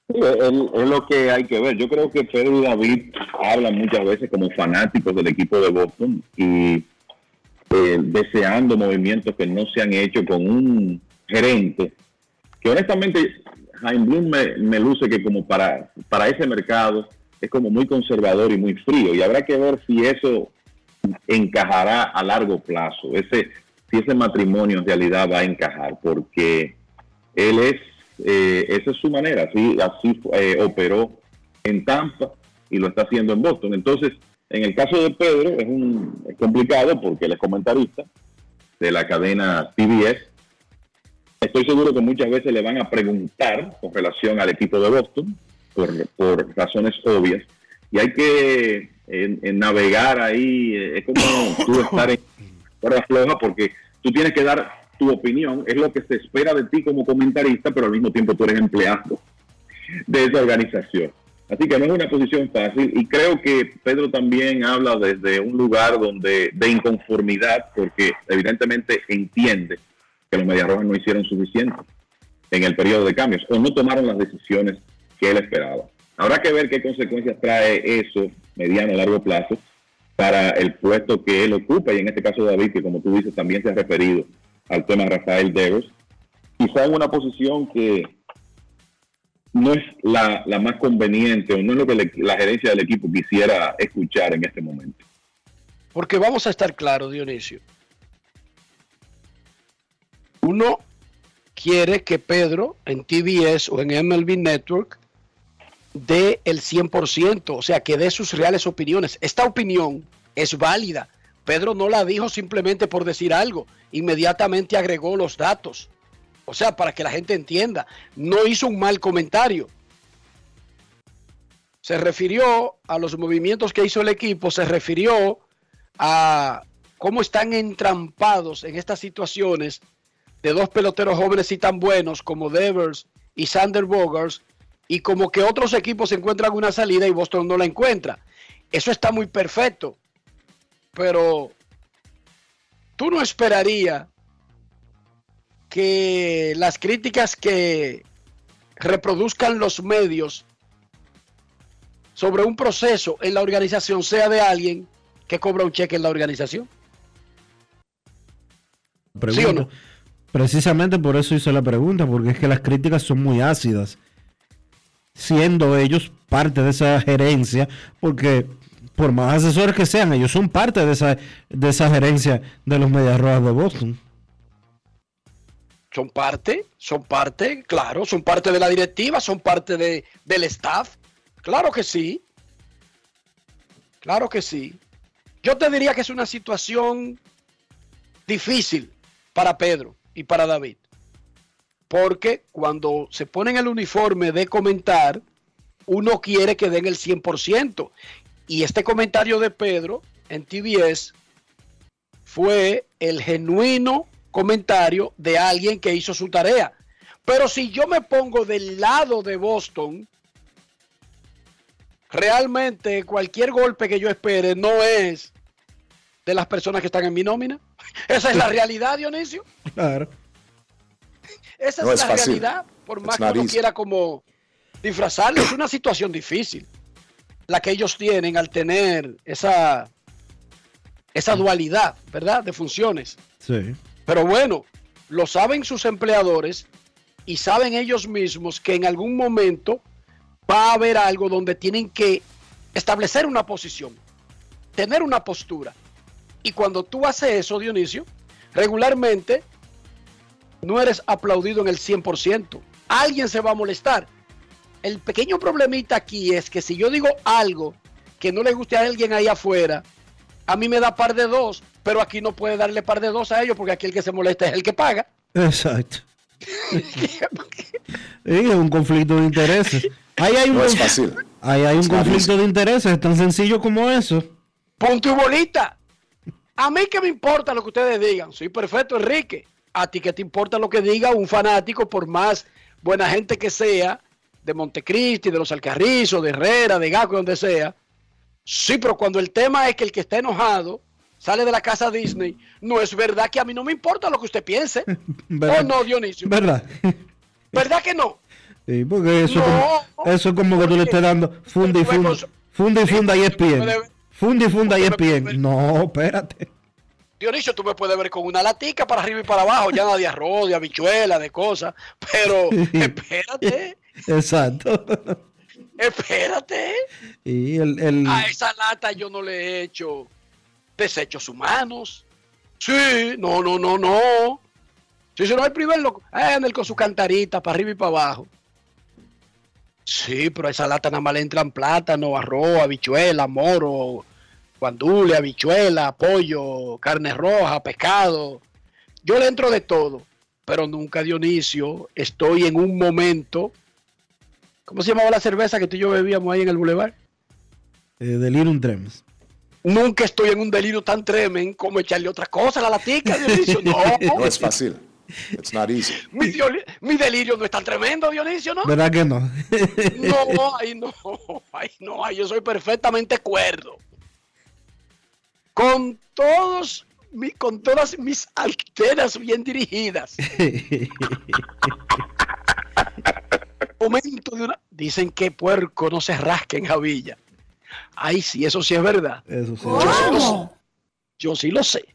Es lo que hay que ver. Yo creo que Pedro y David hablan muchas veces como fanáticos del equipo de Boston y eh, deseando movimientos que no se han hecho con un gerente que honestamente Jaime Bloom me, me luce que como para, para ese mercado es como muy conservador y muy frío y habrá que ver si eso encajará a largo plazo, ese, si ese matrimonio en realidad va a encajar, porque él es, eh, esa es su manera, así, así eh, operó en Tampa y lo está haciendo en Boston. Entonces, en el caso de Pedro es, un, es complicado porque él es comentarista de la cadena TBS. Estoy seguro que muchas veces le van a preguntar con relación al equipo de Boston por, por razones obvias y hay que en- en navegar ahí, eh, es como tú estar en cuerda floja porque tú tienes que dar tu opinión, es lo que se espera de ti como comentarista, pero al mismo tiempo tú eres empleado de esa organización. Así que no es una posición fácil y creo que Pedro también habla desde un lugar donde de inconformidad porque evidentemente entiende que los Medias Rojas no hicieron suficiente en el periodo de cambios o no tomaron las decisiones que él esperaba. Habrá que ver qué consecuencias trae eso mediano a largo plazo para el puesto que él ocupa y en este caso David, que como tú dices también se ha referido al tema de Rafael Devers, quizá en una posición que no es la, la más conveniente o no es lo que la gerencia del equipo quisiera escuchar en este momento. Porque vamos a estar claros, Dionisio. Uno quiere que Pedro en TBS o en MLB Network dé el 100%, o sea, que dé sus reales opiniones. Esta opinión es válida. Pedro no la dijo simplemente por decir algo, inmediatamente agregó los datos. O sea, para que la gente entienda, no hizo un mal comentario. Se refirió a los movimientos que hizo el equipo, se refirió a cómo están entrampados en estas situaciones de dos peloteros jóvenes y tan buenos como Devers y Sander Bogars y como que otros equipos encuentran una salida y Boston no la encuentra. Eso está muy perfecto, pero tú no esperarías que las críticas que reproduzcan los medios sobre un proceso en la organización sea de alguien que cobra un cheque en la organización. ¿Sí o no? Precisamente por eso hice la pregunta, porque es que las críticas son muy ácidas, siendo ellos parte de esa gerencia, porque por más asesores que sean, ellos son parte de esa, de esa gerencia de los Medias Rojas de Boston. Son parte, son parte, claro, son parte de la directiva, son parte de, del staff. Claro que sí. Claro que sí. Yo te diría que es una situación difícil para Pedro y para David. Porque cuando se ponen el uniforme de comentar, uno quiere que den el 100%. Y este comentario de Pedro en TBS fue el genuino comentario de alguien que hizo su tarea. Pero si yo me pongo del lado de Boston, realmente cualquier golpe que yo espere no es de las personas que están en mi nómina. Esa es la realidad, Dionisio. Claro. Esa No es, es la fácil. realidad, por más It's que uno easy. quiera como disfrazarlo. Es una situación difícil la que ellos tienen al tener esa, esa dualidad, ¿verdad? De funciones. Sí. Pero bueno, lo saben sus empleadores y saben ellos mismos que en algún momento va a haber algo donde tienen que establecer una posición, tener una postura. Y cuando tú haces eso, Dionisio, regularmente no eres aplaudido en el 100%. Alguien se va a molestar. El pequeño problemita aquí es que si yo digo algo que no le guste a alguien ahí afuera, a mí me da par de dos, pero aquí no puede darle par de dos a ellos porque aquí el que se molesta es el que paga. Exacto. Sí, es un conflicto de intereses. Ahí hay un, No es conf- fácil. ahí hay un It's not conflicto de intereses, es tan sencillo como eso. Punto y bolita. A mí que me importa lo que ustedes digan. Sí, perfecto, Enrique. A ti que te importa lo que diga un fanático, por más buena gente que sea, de Montecristi, de los Alcarrizos, de Herrera, de Gaco, donde sea. Sí, pero cuando el tema es que el que está enojado sale de la casa Disney, no es verdad que a mí no me importa lo que usted piense. ¿Verdad? ¿O no, Dionisio? ¿Verdad? ¿Verdad que no? Sí, porque eso, No, es como, eso es como que tú le estés dando funda y funda, funda y funda y ESPN. Funda y funda y ESPN. No, espérate. Dionisio, tú me puedes ver con una latica para arriba y para abajo, ya de arroz, de habichuela, de cosas, pero espérate, Exacto. espérate. Y el, el- A esa lata yo no le he hecho desechos humanos. Sí, no, no, no, no. Sí, si no el primer loco, él con su cantarita para arriba y para abajo. Sí, pero a esa lata nada más le entran plátano, arroz, habichuela, moro, guandule, habichuela, pollo, carne roja, pescado. Yo le entro de todo, pero nunca Dionisio. Estoy en un momento. ¿Cómo se llamaba la cerveza que tú y yo bebíamos ahí en el bulevar? eh, Delirium Tremens. Nunca estoy en un delirio tan tremendo como echarle otra cosa a la latica, Dionisio. No, No es fácil. It's not easy. mi, delirio no es tan tremendo, Dionisio, ¿no? ¿Verdad que no? No, ahí no, ahí no, yo soy perfectamente cuerdo. Con todos, mi- con todas mis antenas bien dirigidas. Momento de una. Dicen que puerco no se rasca en Javilla. Ay, sí, eso sí es verdad. Eso sí. Yo sí lo sé. Yo sí lo sé.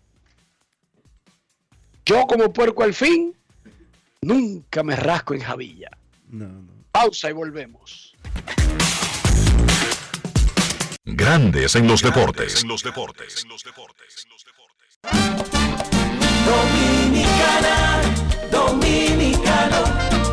Yo como puerco al fin, nunca me rasco en Javilla. No, no. Pausa y volvemos. Grandes en los deportes. Dominicana, dominicano,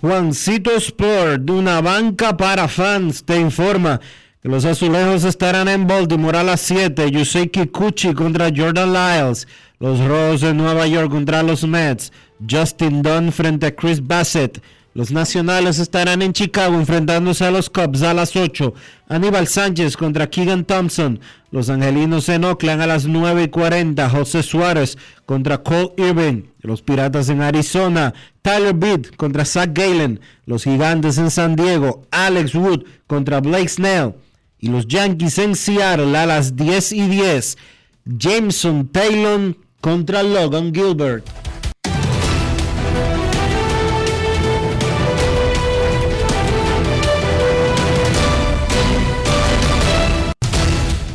Juancito Sport, de una banca para fans, te informa que los azulejos estarán en Baltimore a las 7. Yusei Kikuchi contra Jordan Lyles. Los Rojos de Nueva York contra los Mets. Justin Dunn frente a Chris Bassett. Los Nacionales estarán en Chicago enfrentándose a los Cubs a las 8. Aníbal Sánchez contra Keegan Thompson. Los Angelinos en Oakland a las 9 y 40. José Suárez contra Cole Irving. Los Piratas en Arizona. Tyler Beat contra Zach Galen. Los Gigantes en San Diego. Alex Wood contra Blake Snell. Y los Yankees en Seattle a las 10 y 10. Jameson Taylor contra Logan Gilbert.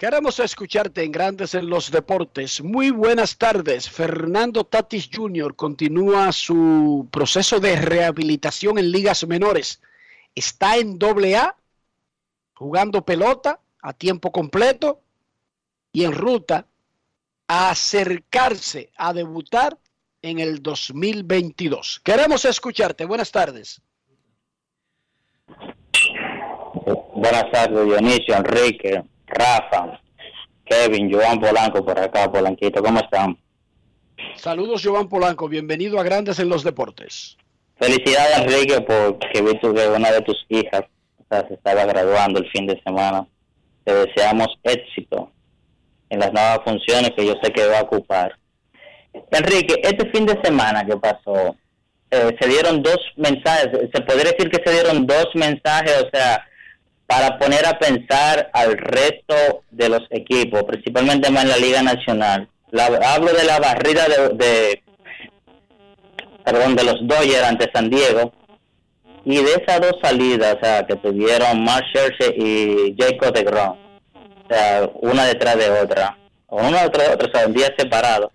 Queremos escucharte en Grandes en los Deportes. Muy buenas tardes. Fernando Tatis Jr. continúa su proceso de rehabilitación en ligas menores. Está en doble A, jugando pelota a tiempo completo y en ruta a acercarse a debutar en el 2022. Queremos escucharte. Buenas tardes. Buenas tardes, Dionisio, Enrique, Rafa, Kevin, Joan Polanco por acá, Polanquito, ¿cómo están? Saludos, Joan Polanco. Bienvenido a Grandes en los Deportes. Felicidades, Enrique, porque vi que una de tus hijas o sea, se estaba graduando el fin de semana. Te deseamos éxito en las nuevas funciones que yo sé que va a ocupar. Enrique, este fin de semana que pasó, eh, se dieron dos mensajes, se podría decir que se dieron dos mensajes, o sea, para poner a pensar al resto de los equipos, principalmente más en la Liga Nacional. La- hablo de la barrida de, de- perdón, de los Dodgers ante San Diego y de esas dos salidas, o sea, que tuvieron Mark Scherzer y Jacob DeGrom, o sea, una detrás de otra, o una detrás de otra, o sea, en días separados,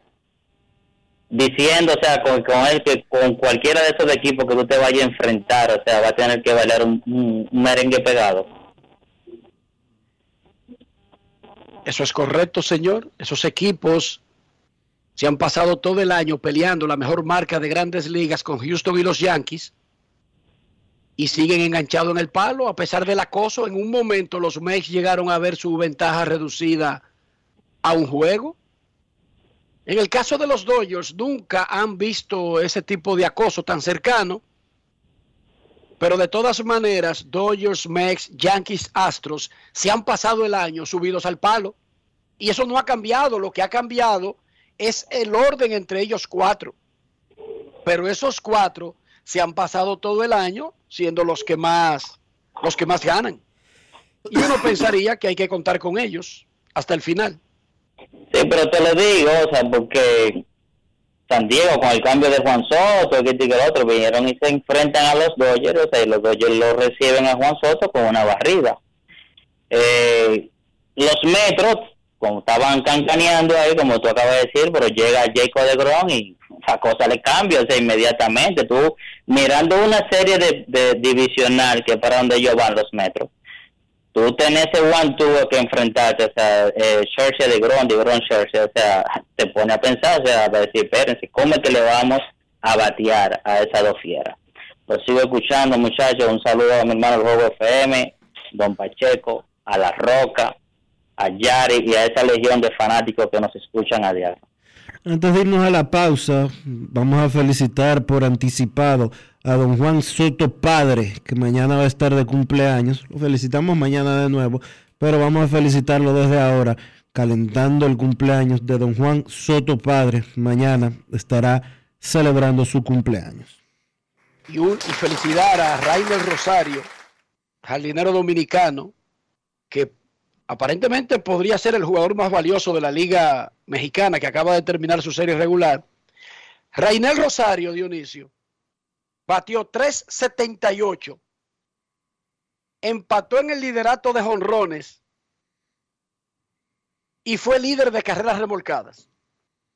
diciendo, o sea, con, con él que con cualquiera de esos equipos que tú te vayas a enfrentar, o sea, va a tener que bailar un, un- un merengue pegado. Eso es correcto, señor. Esos equipos se han pasado todo el año peleando la mejor marca de grandes ligas con Houston y los Yankees y siguen enganchados en el palo a pesar del acoso. En un momento los Mets llegaron a ver su ventaja reducida a un juego. En el caso de los Dodgers, nunca han visto ese tipo de acoso tan cercano. Pero de todas maneras, Dodgers, Mex, Yankees, Astros se han pasado el año subidos al palo. Y eso no ha cambiado. Lo que ha cambiado es el orden entre ellos cuatro. Pero esos cuatro se han pasado todo el año siendo los que más, los que más ganan. Y uno pensaría que hay que contar con ellos hasta el final. Sí, pero te lo digo, o sea, porque San Diego con el cambio de Juan Soto, que el otro, vinieron y se enfrentan a los Dodgers, o sea, y los Dodgers lo reciben a Juan Soto con una barrida. Eh, los Metros, como estaban cancaneando ahí, como tú acabas de decir, pero llega Jacob de Gron y esa cosa le cambia, o sea, inmediatamente. Tú mirando una serie de, de divisional que para donde ellos van los Metros, tú tenés ese one tuvo que enfrentarte, o sea, eh, Scherzer de Gron, de Gron Scherzer, o sea, te pone a pensar, o sea, a decir, espérense, ¿cómo es que le vamos a batear a esas dos fieras? Pues sigo escuchando, muchachos, un saludo a mi hermano el Juego FM, Don Pacheco, a La Roca, a Yari y a esa legión de fanáticos que nos escuchan a diario. Antes de irnos a la pausa, vamos a felicitar por anticipado a don Juan Soto Padre, que mañana va a estar de cumpleaños. Lo felicitamos mañana de nuevo, pero vamos a felicitarlo desde ahora, calentando el cumpleaños de don Juan Soto Padre. Mañana estará celebrando su cumpleaños. Y, felicitar a Rainer Rosario, jardinero dominicano, que aparentemente podría ser el jugador más valioso de la Liga Mexicana que acaba de terminar su serie regular. Rainer Rosario, Dionisio, batió 3.78, empató en el liderato de jonrones y fue líder de carreras remolcadas.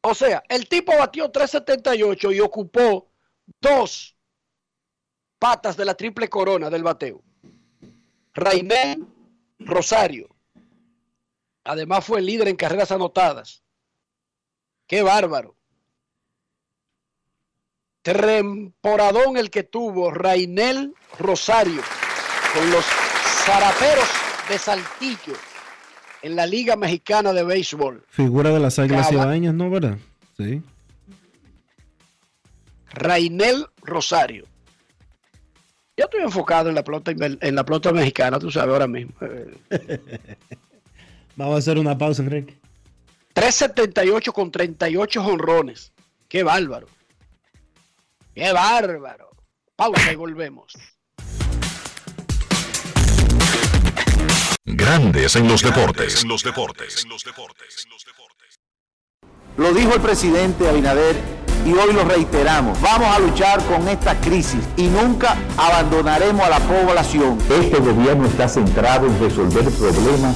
O sea, el tipo batió 3.78 y ocupó dos patas de la triple corona del bateo. Rainer Rosario. Además fue líder en carreras anotadas. Qué bárbaro. Temporadón el que tuvo Rainel Rosario con los zaraperos de Saltillo en la Liga Mexicana de Béisbol. Figura de las Águilas Caba- Ibaeñas, ¿no, verdad? Sí. Rainel Rosario. Yo estoy enfocado en la pelota en la pelota mexicana, tú sabes ahora mismo. Vamos a hacer una pausa, Enrique. 378 con 38 jonrones. Qué bárbaro. Qué bárbaro. Pausa y volvemos. Grandes en los deportes. En los deportes. Lo dijo el presidente Abinader y hoy lo reiteramos. Vamos a luchar con esta crisis y nunca abandonaremos a la población. Este gobierno está centrado en resolver problemas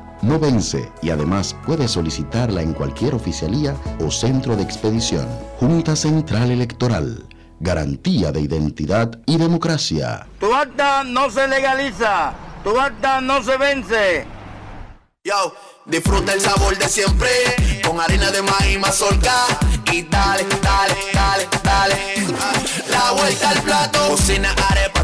no vence y además puedes solicitarla en cualquier oficialía o centro de expedición. Junta Central Electoral. Garantía de identidad y democracia. Tu acta no se legaliza, tu acta no se vence. Yo, disfruta el sabor de siempre con harina de maíz mazorca y dale, dale, dale, dale. Ah, La vuelta al plato, cocina arepa,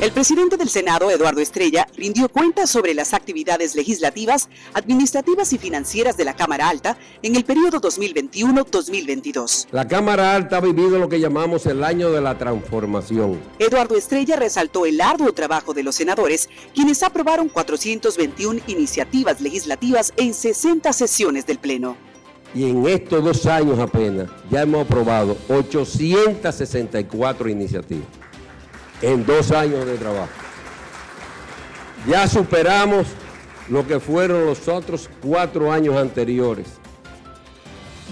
El presidente del Senado, Eduardo Estrella, rindió cuentas sobre las actividades legislativas, administrativas y financieras de la Cámara Alta en el periodo 2021-2022. La Cámara Alta ha vivido lo que llamamos el año de la transformación. Eduardo Estrella resaltó el arduo trabajo de los senadores, quienes aprobaron 421 iniciativas legislativas en 60 sesiones del Pleno. Y en estos dos años apenas ya hemos aprobado 864 iniciativas en dos años de trabajo. Ya superamos lo que fueron los otros cuatro años anteriores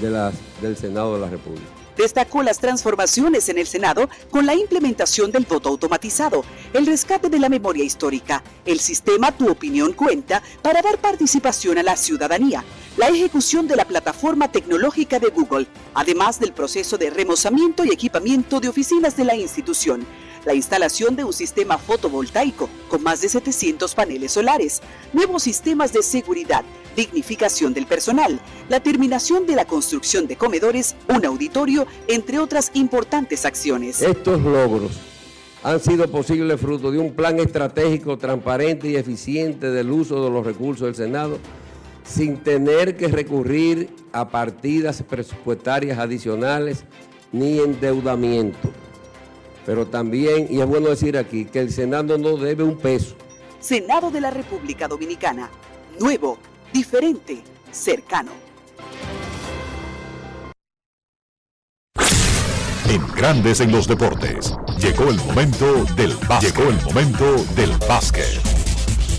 del Senado de la República. Destacó las transformaciones en el Senado con la implementación del voto automatizado, el rescate de la memoria histórica, el sistema Tu opinión cuenta para dar participación a la ciudadanía, la ejecución de la plataforma tecnológica de Google, además del proceso de remozamiento y equipamiento de oficinas de la institución, la instalación de un sistema fotovoltaico con más de 700 paneles solares, nuevos sistemas de seguridad, dignificación del personal, la terminación de la construcción de comedores, un auditorio, entre otras importantes acciones. Estos logros han sido posibles fruto de un plan estratégico transparente y eficiente del uso de los recursos del Senado sin tener que recurrir a partidas presupuestarias adicionales ni endeudamiento. Pero también, y es bueno decir aquí, que el Senado no debe un peso. Senado de la República Dominicana. Nuevo, diferente, cercano. En Grandes en los Deportes. Llegó el momento del básquet. Llegó el momento del básquet.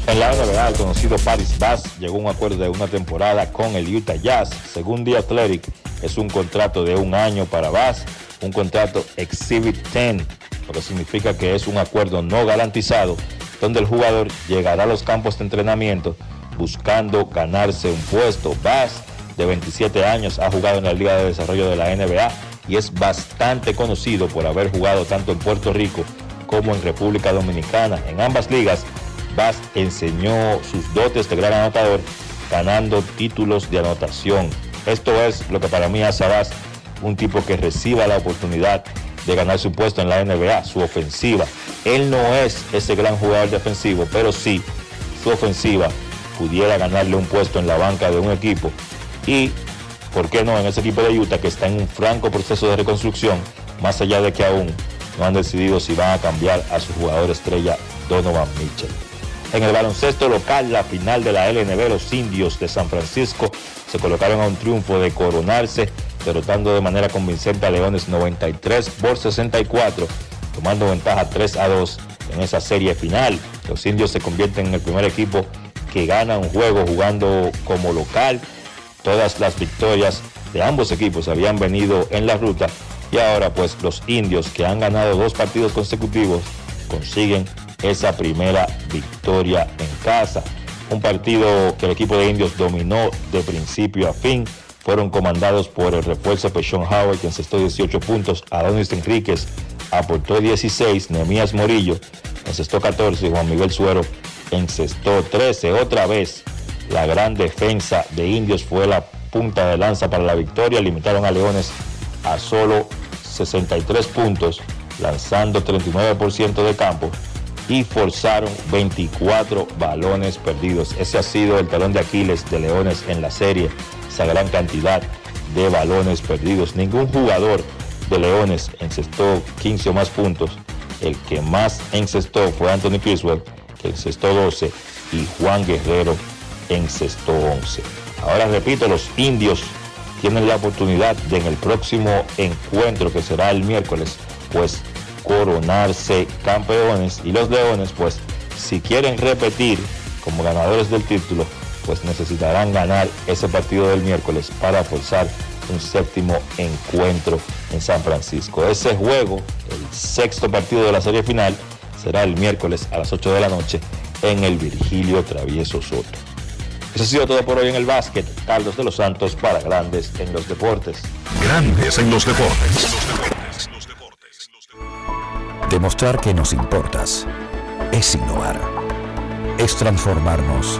En la NBA, el conocido Paris Bass llegó a un acuerdo de una temporada con el Utah Jazz. Según The Athletic, es un contrato de un año para Bass, un contrato Exhibit 10, lo que significa que es un acuerdo no garantizado, donde el jugador llegará a los campos de entrenamiento buscando ganarse un puesto. Bass, de 27 años, ha jugado en la Liga de Desarrollo de la NBA y es bastante conocido por haber jugado tanto en Puerto Rico como en República Dominicana. En ambas ligas, Bass enseñó sus dotes de gran anotador ganando títulos de anotación. Esto es lo que para mí hace a Bass un tipo que reciba la oportunidad de ganar su puesto en la NBA, su ofensiva. Él no es ese gran jugador defensivo, pero sí su ofensiva pudiera ganarle un puesto en la banca de un equipo. Y, ¿por qué no? En ese equipo de Utah que está en un franco proceso de reconstrucción, más allá de que aún no han decidido si van a cambiar a su jugador estrella Donovan Mitchell. En el baloncesto local, la final de la LNB, los indios de San Francisco se colocaron a un triunfo de coronarse, derrotando de manera convincente a Leones 93 por 64, tomando ventaja 3 a 2 en esa serie final. Los indios se convierten en el primer equipo que gana un juego jugando como local. Todas las victorias de ambos equipos habían venido en la ruta y ahora pues los indios que han ganado dos partidos consecutivos consiguen esa primera victoria en casa. Un partido que el equipo de indios dominó de principio a fin. Fueron comandados por el refuerzo Peshon Howard, que encestó 18 puntos. Adonis Enríquez aportó 16. Nemías Morillo encestó 14. Juan Miguel Suero encestó 13. Otra vez, la gran defensa de indios fue la punta de lanza para la victoria. Limitaron a Leones a solo 63 puntos, lanzando 39% de campo y forzaron 24 balones perdidos. Ese ha sido el talón de Aquiles de Leones en la serie, esa gran cantidad de balones perdidos. Ningún jugador de Leones encestó 15 o más puntos. El que más encestó fue Anthony Criswell, que encestó 12, y Juan Guerrero encestó 11. Ahora repito, los indios tienen la oportunidad de en el próximo encuentro que será el miércoles, pues coronarse campeones y los Leones pues si quieren repetir como ganadores del título pues necesitarán ganar ese partido del miércoles para forzar un séptimo encuentro en San Francisco. Ese juego, el sexto partido de la serie final, será el miércoles a las 8 de la noche en el Virgilio Travieso Soto. Eso ha sido todo por hoy en el básquet. Carlos de los Santos para Grandes en los Deportes. Grandes en los Deportes. Demostrar que nos importas es innovar. Es transformarnos